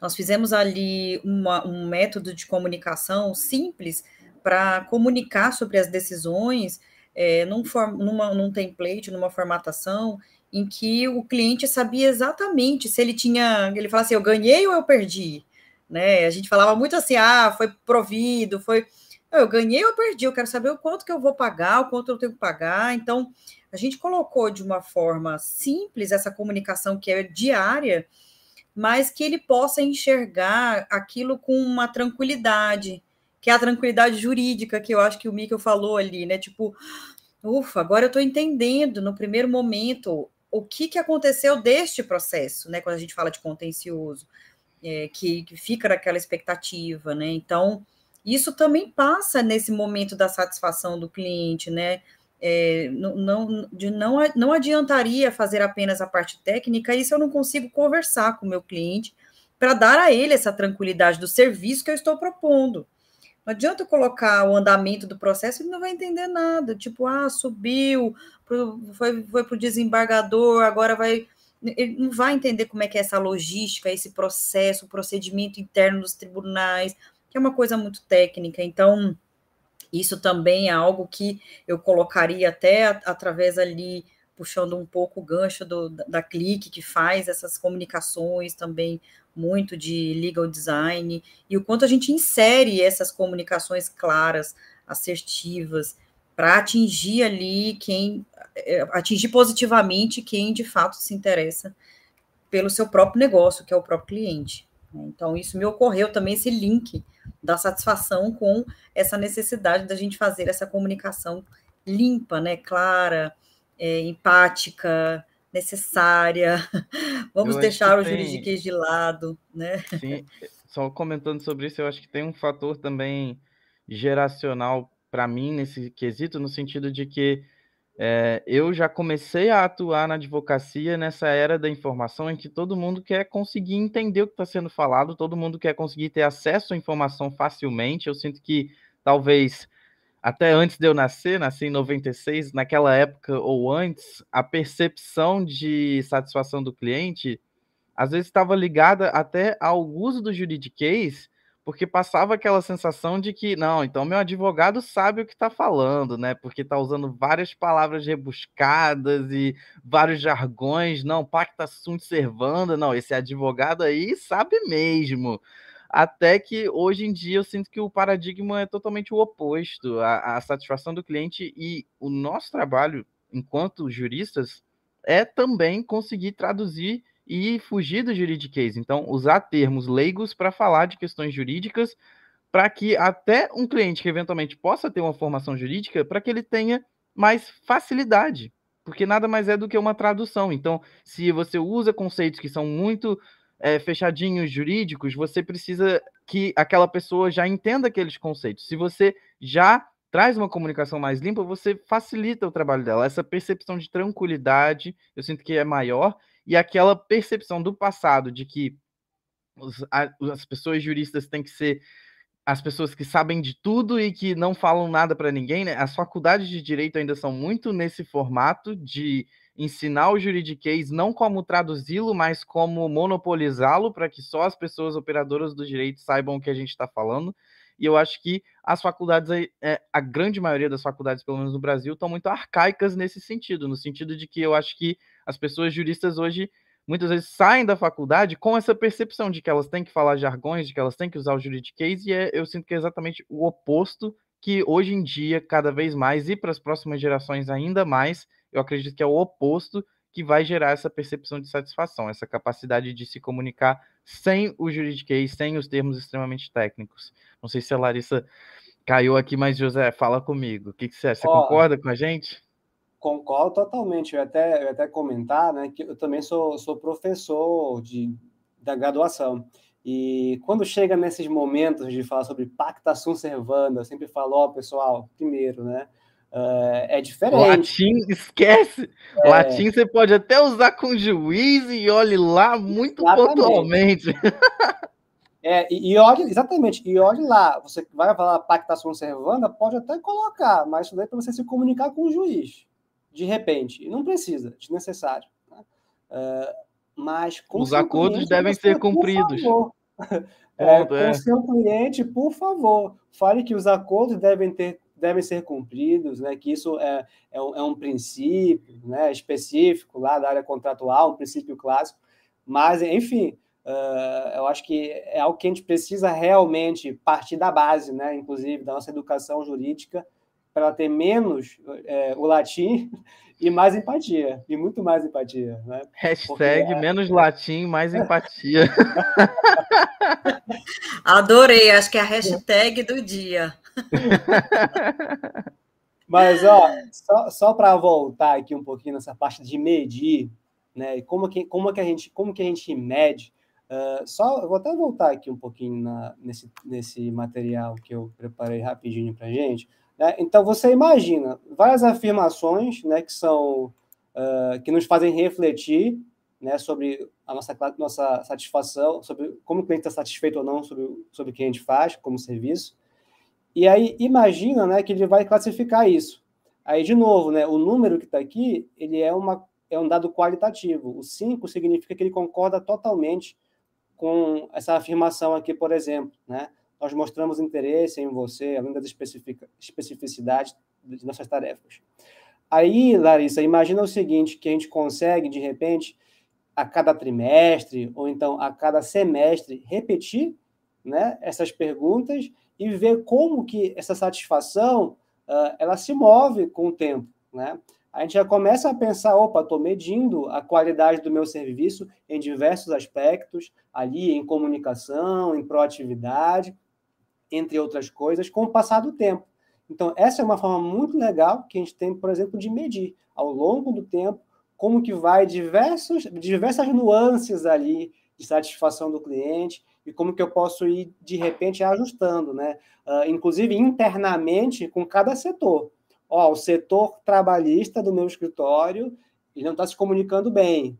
Nós fizemos ali uma, um método de comunicação simples para comunicar sobre as decisões é, num, form, numa, num template, numa formatação, em que o cliente sabia exatamente se ele tinha. Ele fala assim: eu ganhei ou eu perdi? Né? A gente falava muito assim, ah, foi provido, foi. Eu ganhei ou perdi, eu quero saber o quanto que eu vou pagar, o quanto eu tenho que pagar. Então, a gente colocou de uma forma simples essa comunicação que é diária, mas que ele possa enxergar aquilo com uma tranquilidade, que é a tranquilidade jurídica que eu acho que o Mikkel falou ali, né? Tipo, ufa, agora eu estou entendendo no primeiro momento o que, que aconteceu deste processo, né? Quando a gente fala de contencioso, é, que, que fica naquela expectativa, né? Então, isso também passa nesse momento da satisfação do cliente, né? É, não, de não, não adiantaria fazer apenas a parte técnica, isso eu não consigo conversar com o meu cliente para dar a ele essa tranquilidade do serviço que eu estou propondo. Não adianta colocar o andamento do processo, ele não vai entender nada. Tipo, ah, subiu, pro, foi, foi para o desembargador, agora vai. Ele não vai entender como é que é essa logística, esse processo, o procedimento interno dos tribunais, que é uma coisa muito técnica. Então, isso também é algo que eu colocaria até através ali, puxando um pouco o gancho do, da Clique, que faz essas comunicações também muito de legal design e o quanto a gente insere essas comunicações claras, assertivas, para atingir ali quem é, atingir positivamente quem de fato se interessa pelo seu próprio negócio, que é o próprio cliente. Então, isso me ocorreu também esse link da satisfação com essa necessidade da gente fazer essa comunicação limpa, né, clara, é, empática, necessária. (laughs) Vamos deixar o tem... juridiquês de lado, né? Sim, só comentando sobre isso, eu acho que tem um fator também geracional para mim nesse quesito, no sentido de que é, eu já comecei a atuar na advocacia nessa era da informação em que todo mundo quer conseguir entender o que está sendo falado, todo mundo quer conseguir ter acesso à informação facilmente. Eu sinto que talvez até antes de eu nascer, nasci em 96, naquela época ou antes, a percepção de satisfação do cliente às vezes estava ligada até ao uso do juridiquês, porque passava aquela sensação de que, não, então meu advogado sabe o que está falando, né? Porque está usando várias palavras rebuscadas e vários jargões, não, pacta sunt servanda, não, esse advogado aí sabe mesmo. Até que hoje em dia eu sinto que o paradigma é totalmente o oposto. A, a satisfação do cliente e o nosso trabalho enquanto juristas é também conseguir traduzir e fugir do juridiquês. Então, usar termos leigos para falar de questões jurídicas, para que até um cliente que eventualmente possa ter uma formação jurídica, para que ele tenha mais facilidade, porque nada mais é do que uma tradução. Então, se você usa conceitos que são muito é, fechadinhos jurídicos, você precisa que aquela pessoa já entenda aqueles conceitos. Se você já traz uma comunicação mais limpa, você facilita o trabalho dela. Essa percepção de tranquilidade, eu sinto que é maior, e aquela percepção do passado de que os, a, as pessoas juristas têm que ser as pessoas que sabem de tudo e que não falam nada para ninguém, né? As faculdades de direito ainda são muito nesse formato de ensinar o juridiquês não como traduzi-lo, mas como monopolizá-lo para que só as pessoas operadoras do direito saibam o que a gente está falando. E eu acho que as faculdades, é, a grande maioria das faculdades, pelo menos no Brasil, estão muito arcaicas nesse sentido, no sentido de que eu acho que as pessoas juristas hoje muitas vezes saem da faculdade com essa percepção de que elas têm que falar jargões, de que elas têm que usar o juridiquês, e é, eu sinto que é exatamente o oposto que hoje em dia, cada vez mais, e para as próximas gerações ainda mais, eu acredito que é o oposto que vai gerar essa percepção de satisfação, essa capacidade de se comunicar sem o juridiquês, sem os termos extremamente técnicos. Não sei se a Larissa caiu aqui, mas José, fala comigo. O que, que você acha? Você oh, concorda com a gente? Concordo totalmente. Eu até, eu até comentar né, que eu também sou, sou professor de, da graduação. E quando chega nesses momentos de falar sobre pacta sunt servanda, eu sempre falo, ó, oh, pessoal, primeiro, né? Uh, é diferente. Latim, esquece. É... Latim você pode até usar com juiz e olhe lá muito exatamente. pontualmente. É, e, e, olhe, exatamente, e olhe lá, você vai falar pacta sunt servanda, pode até colocar, mas isso daí é para você se comunicar com o juiz, de repente, e não precisa, desnecessário. Né? Uh, mas os acordos devem ser cumpridos. É, Ponto, (laughs) é. Com seu cliente, por favor, fale que os acordos devem ter devem ser cumpridos, né, que isso é, é, um, é um princípio né, específico lá da área contratual, um princípio clássico, mas, enfim, Uh, eu acho que é algo que a gente precisa realmente partir da base, né? inclusive da nossa educação jurídica, para ter menos é, o latim (laughs) e mais empatia, e muito mais empatia. Né? Hashtag é... menos latim, mais empatia. (laughs) Adorei, acho que é a hashtag do dia. (laughs) Mas, ó, só, só para voltar aqui um pouquinho nessa parte de medir, né? Como que, como que a gente, como que a gente mede Uh, só, eu vou até voltar aqui um pouquinho na, nesse, nesse material que eu preparei rapidinho para gente. Né? Então, você imagina várias afirmações né, que são uh, que nos fazem refletir né, sobre a nossa, nossa satisfação, sobre como o cliente está satisfeito ou não sobre, sobre o que a gente faz como serviço. E aí, imagina né, que ele vai classificar isso. Aí, de novo, né, o número que está aqui, ele é, uma, é um dado qualitativo. O 5 significa que ele concorda totalmente com essa afirmação aqui, por exemplo, né? Nós mostramos interesse em você, além das especificidades de nossas tarefas. Aí, Larissa, imagina o seguinte, que a gente consegue, de repente, a cada trimestre, ou então a cada semestre, repetir né, essas perguntas e ver como que essa satisfação uh, ela se move com o tempo. Né? a gente já começa a pensar, opa, estou medindo a qualidade do meu serviço em diversos aspectos, ali em comunicação, em proatividade, entre outras coisas, com o passar do tempo. Então, essa é uma forma muito legal que a gente tem, por exemplo, de medir ao longo do tempo como que vai diversos, diversas nuances ali de satisfação do cliente e como que eu posso ir, de repente, ajustando, né? Uh, inclusive internamente com cada setor ó, o setor trabalhista do meu escritório ele não está se comunicando bem.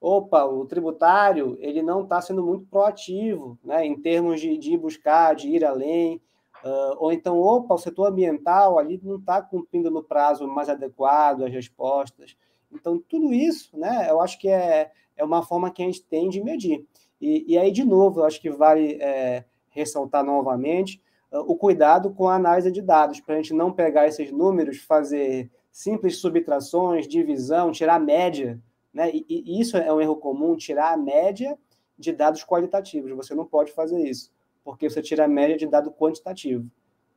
Opa, o tributário ele não está sendo muito proativo, né, em termos de, de buscar, de ir além. Uh, ou então, opa, o setor ambiental ali não está cumprindo no prazo mais adequado as respostas. Então, tudo isso, né, eu acho que é, é uma forma que a gente tem de medir. E, e aí, de novo, acho que vale é, ressaltar novamente o cuidado com a análise de dados, para a gente não pegar esses números, fazer simples subtrações, divisão, tirar a média. Né? E, e isso é um erro comum, tirar a média de dados qualitativos. Você não pode fazer isso, porque você tira a média de dado quantitativo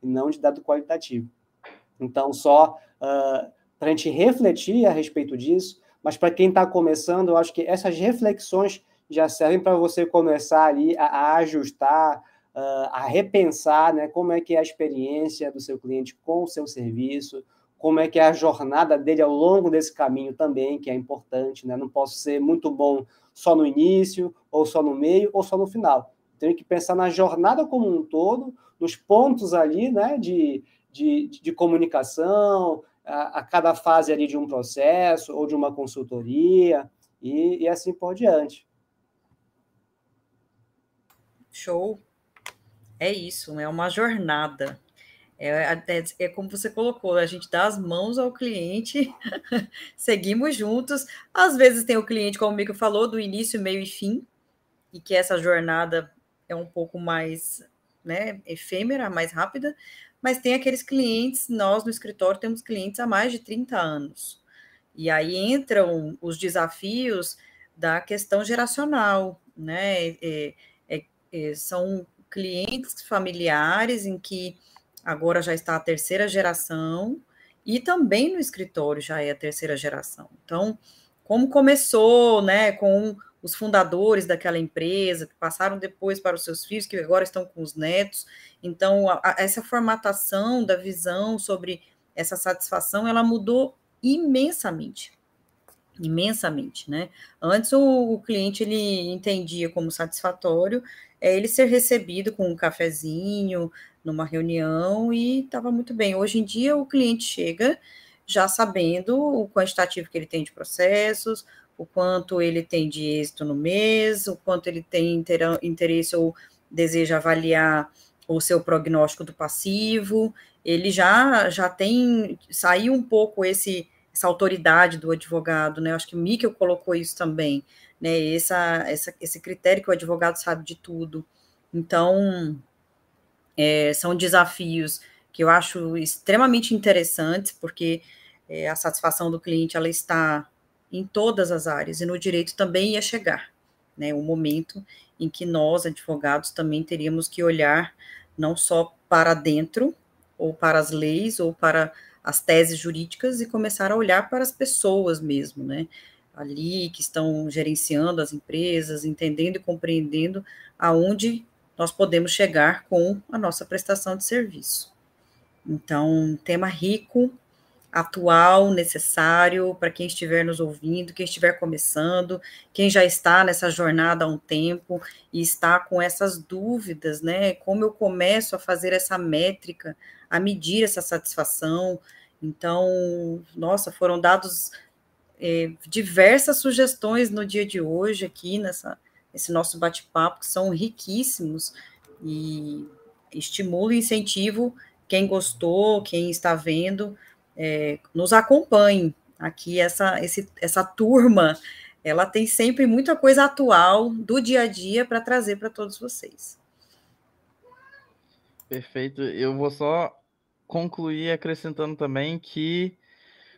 e não de dado qualitativo. Então, só uh, para a gente refletir a respeito disso, mas para quem está começando, eu acho que essas reflexões já servem para você começar ali a, a ajustar, uh, a repensar né, como é que é a experiência do seu cliente com o seu serviço, como é que é a jornada dele ao longo desse caminho também, que é importante, né? Não posso ser muito bom só no início, ou só no meio, ou só no final. Tenho que pensar na jornada como um todo, nos pontos ali, né, de, de, de comunicação, a, a, cada fase ali de um processo ou de uma consultoria, e, e assim por diante. Show é isso, é uma jornada. É, é, é, como você colocou, a gente dá as mãos ao cliente, (laughs) seguimos juntos. Às vezes tem o cliente, como o Mico falou, do início, meio e fim, e que essa jornada é um pouco mais né, efêmera, mais rápida, mas tem aqueles clientes, nós no escritório temos clientes há mais de 30 anos. E aí entram os desafios da questão geracional, né? É, são clientes familiares em que agora já está a terceira geração e também no escritório já é a terceira geração. Então, como começou, né, com os fundadores daquela empresa, que passaram depois para os seus filhos, que agora estão com os netos. Então, a, a, essa formatação da visão sobre essa satisfação, ela mudou imensamente. Imensamente, né? Antes o, o cliente ele entendia como satisfatório é ele ser recebido com um cafezinho numa reunião e estava muito bem. Hoje em dia, o cliente chega já sabendo o quantitativo que ele tem de processos, o quanto ele tem de êxito no mês, o quanto ele tem interesse ou deseja avaliar o seu prognóstico do passivo. Ele já já tem saiu um pouco esse essa autoridade do advogado, né? Eu acho que o Mikkel colocou isso também né? Essa, essa, esse critério que o advogado sabe de tudo. Então, é, são desafios que eu acho extremamente interessantes, porque é, a satisfação do cliente ela está em todas as áreas, e no direito também ia chegar. né, o momento em que nós, advogados, também teríamos que olhar não só para dentro, ou para as leis, ou para as teses jurídicas, e começar a olhar para as pessoas mesmo, né? Ali que estão gerenciando as empresas, entendendo e compreendendo aonde nós podemos chegar com a nossa prestação de serviço. Então, um tema rico, atual, necessário para quem estiver nos ouvindo, quem estiver começando, quem já está nessa jornada há um tempo e está com essas dúvidas, né? Como eu começo a fazer essa métrica, a medir essa satisfação. Então, nossa, foram dados é, diversas sugestões no dia de hoje aqui nessa esse nosso bate-papo que são riquíssimos e estimulo e incentivo quem gostou, quem está vendo é, nos acompanhem. Aqui, essa, esse, essa turma, ela tem sempre muita coisa atual do dia a dia para trazer para todos vocês. Perfeito. Eu vou só concluir acrescentando também que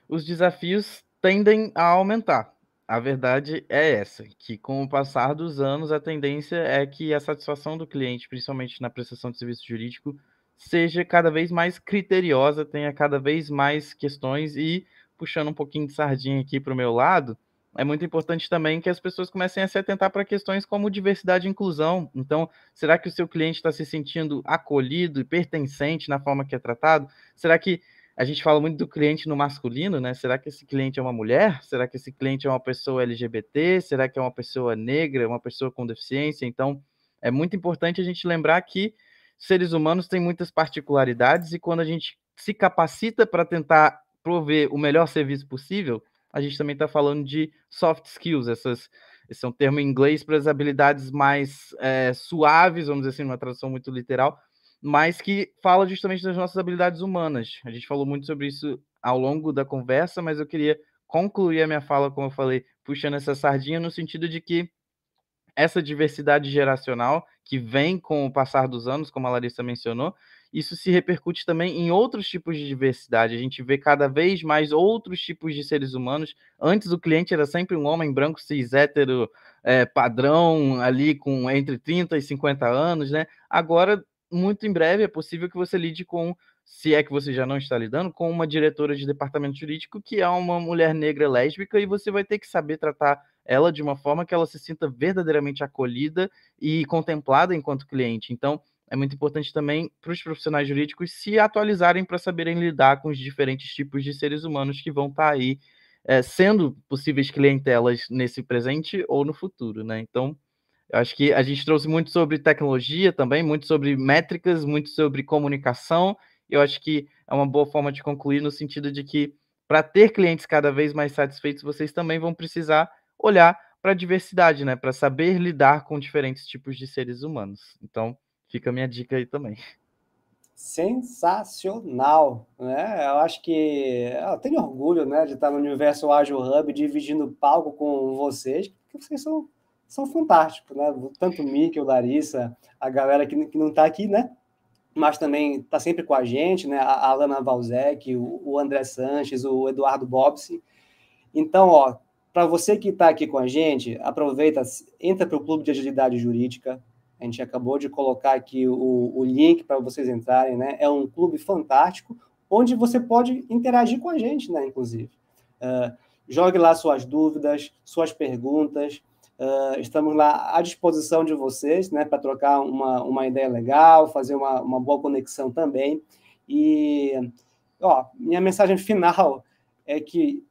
os desafios tendem a aumentar. A verdade é essa, que com o passar dos anos, a tendência é que a satisfação do cliente, principalmente na prestação de serviço jurídico, seja cada vez mais criteriosa, tenha cada vez mais questões e puxando um pouquinho de sardinha aqui para o meu lado, é muito importante também que as pessoas comecem a se atentar para questões como diversidade e inclusão. Então, será que o seu cliente está se sentindo acolhido e pertencente na forma que é tratado? Será que a gente fala muito do cliente no masculino, né? Será que esse cliente é uma mulher? Será que esse cliente é uma pessoa LGBT? Será que é uma pessoa negra, uma pessoa com deficiência? Então, é muito importante a gente lembrar que seres humanos têm muitas particularidades e quando a gente se capacita para tentar prover o melhor serviço possível, a gente também está falando de soft skills, essas, esse é um termo em inglês para as habilidades mais é, suaves, vamos dizer assim, uma tradução muito literal, mas que fala justamente das nossas habilidades humanas. A gente falou muito sobre isso ao longo da conversa, mas eu queria concluir a minha fala, como eu falei, puxando essa sardinha no sentido de que essa diversidade geracional que vem com o passar dos anos, como a Larissa mencionou, isso se repercute também em outros tipos de diversidade. A gente vê cada vez mais outros tipos de seres humanos. Antes o cliente era sempre um homem branco, cis, hétero, é, padrão, ali com entre 30 e 50 anos, né? Agora, muito em breve, é possível que você lide com se é que você já não está lidando, com uma diretora de departamento jurídico que é uma mulher negra lésbica e você vai ter que saber tratar ela de uma forma que ela se sinta verdadeiramente acolhida e contemplada enquanto cliente. Então, é muito importante também para os profissionais jurídicos se atualizarem para saberem lidar com os diferentes tipos de seres humanos que vão estar tá aí é, sendo possíveis clientelas nesse presente ou no futuro, né? Então, eu acho que a gente trouxe muito sobre tecnologia também, muito sobre métricas, muito sobre comunicação eu acho que é uma boa forma de concluir no sentido de que para ter clientes cada vez mais satisfeitos, vocês também vão precisar olhar para a diversidade, né? Para saber lidar com diferentes tipos de seres humanos. Então, fica a minha dica aí também. Sensacional, né? Eu acho que eu tenho orgulho, né, de estar no universo Ágil Hub dividindo palco com vocês, porque vocês são, são fantásticos, né? Tanto o Mickey, o Larissa, a galera que, que não está aqui, né? mas também está sempre com a gente, né? A Alana Valzec, o, o André Sanches, o Eduardo Bobsi. Então, ó, para você que está aqui com a gente, aproveita, entra para o Clube de Agilidade Jurídica. A gente acabou de colocar aqui o, o link para vocês entrarem, né? É um clube fantástico, onde você pode interagir com a gente, né? Inclusive. Uh, jogue lá suas dúvidas, suas perguntas. Uh, estamos lá à disposição de vocês, né, para trocar uma, uma ideia legal, fazer uma, uma boa conexão também. E, ó, minha mensagem (laughs) final é que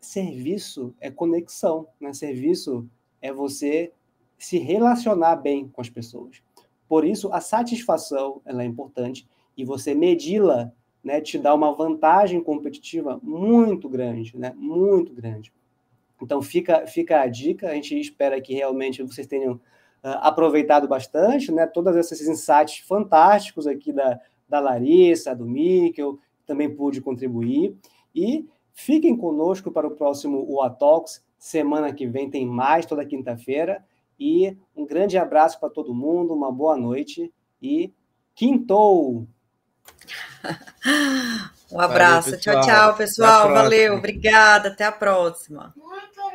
serviço é conexão, né? Serviço é você se relacionar bem com as pessoas. Por isso, a satisfação ela é importante e você medi-la, né, te dá uma vantagem competitiva muito grande, né? Muito grande. Então fica, fica a dica, a gente espera que realmente vocês tenham uh, aproveitado bastante, né? Todos esses insights fantásticos aqui da, da Larissa, do Mikkel, também pude contribuir. E fiquem conosco para o próximo UA. Semana que vem tem mais, toda quinta-feira. E um grande abraço para todo mundo, uma boa noite e quintou! (laughs) Um abraço. Valeu, tchau, tchau, pessoal. Valeu, obrigada. Até a próxima.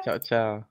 Tchau, tchau.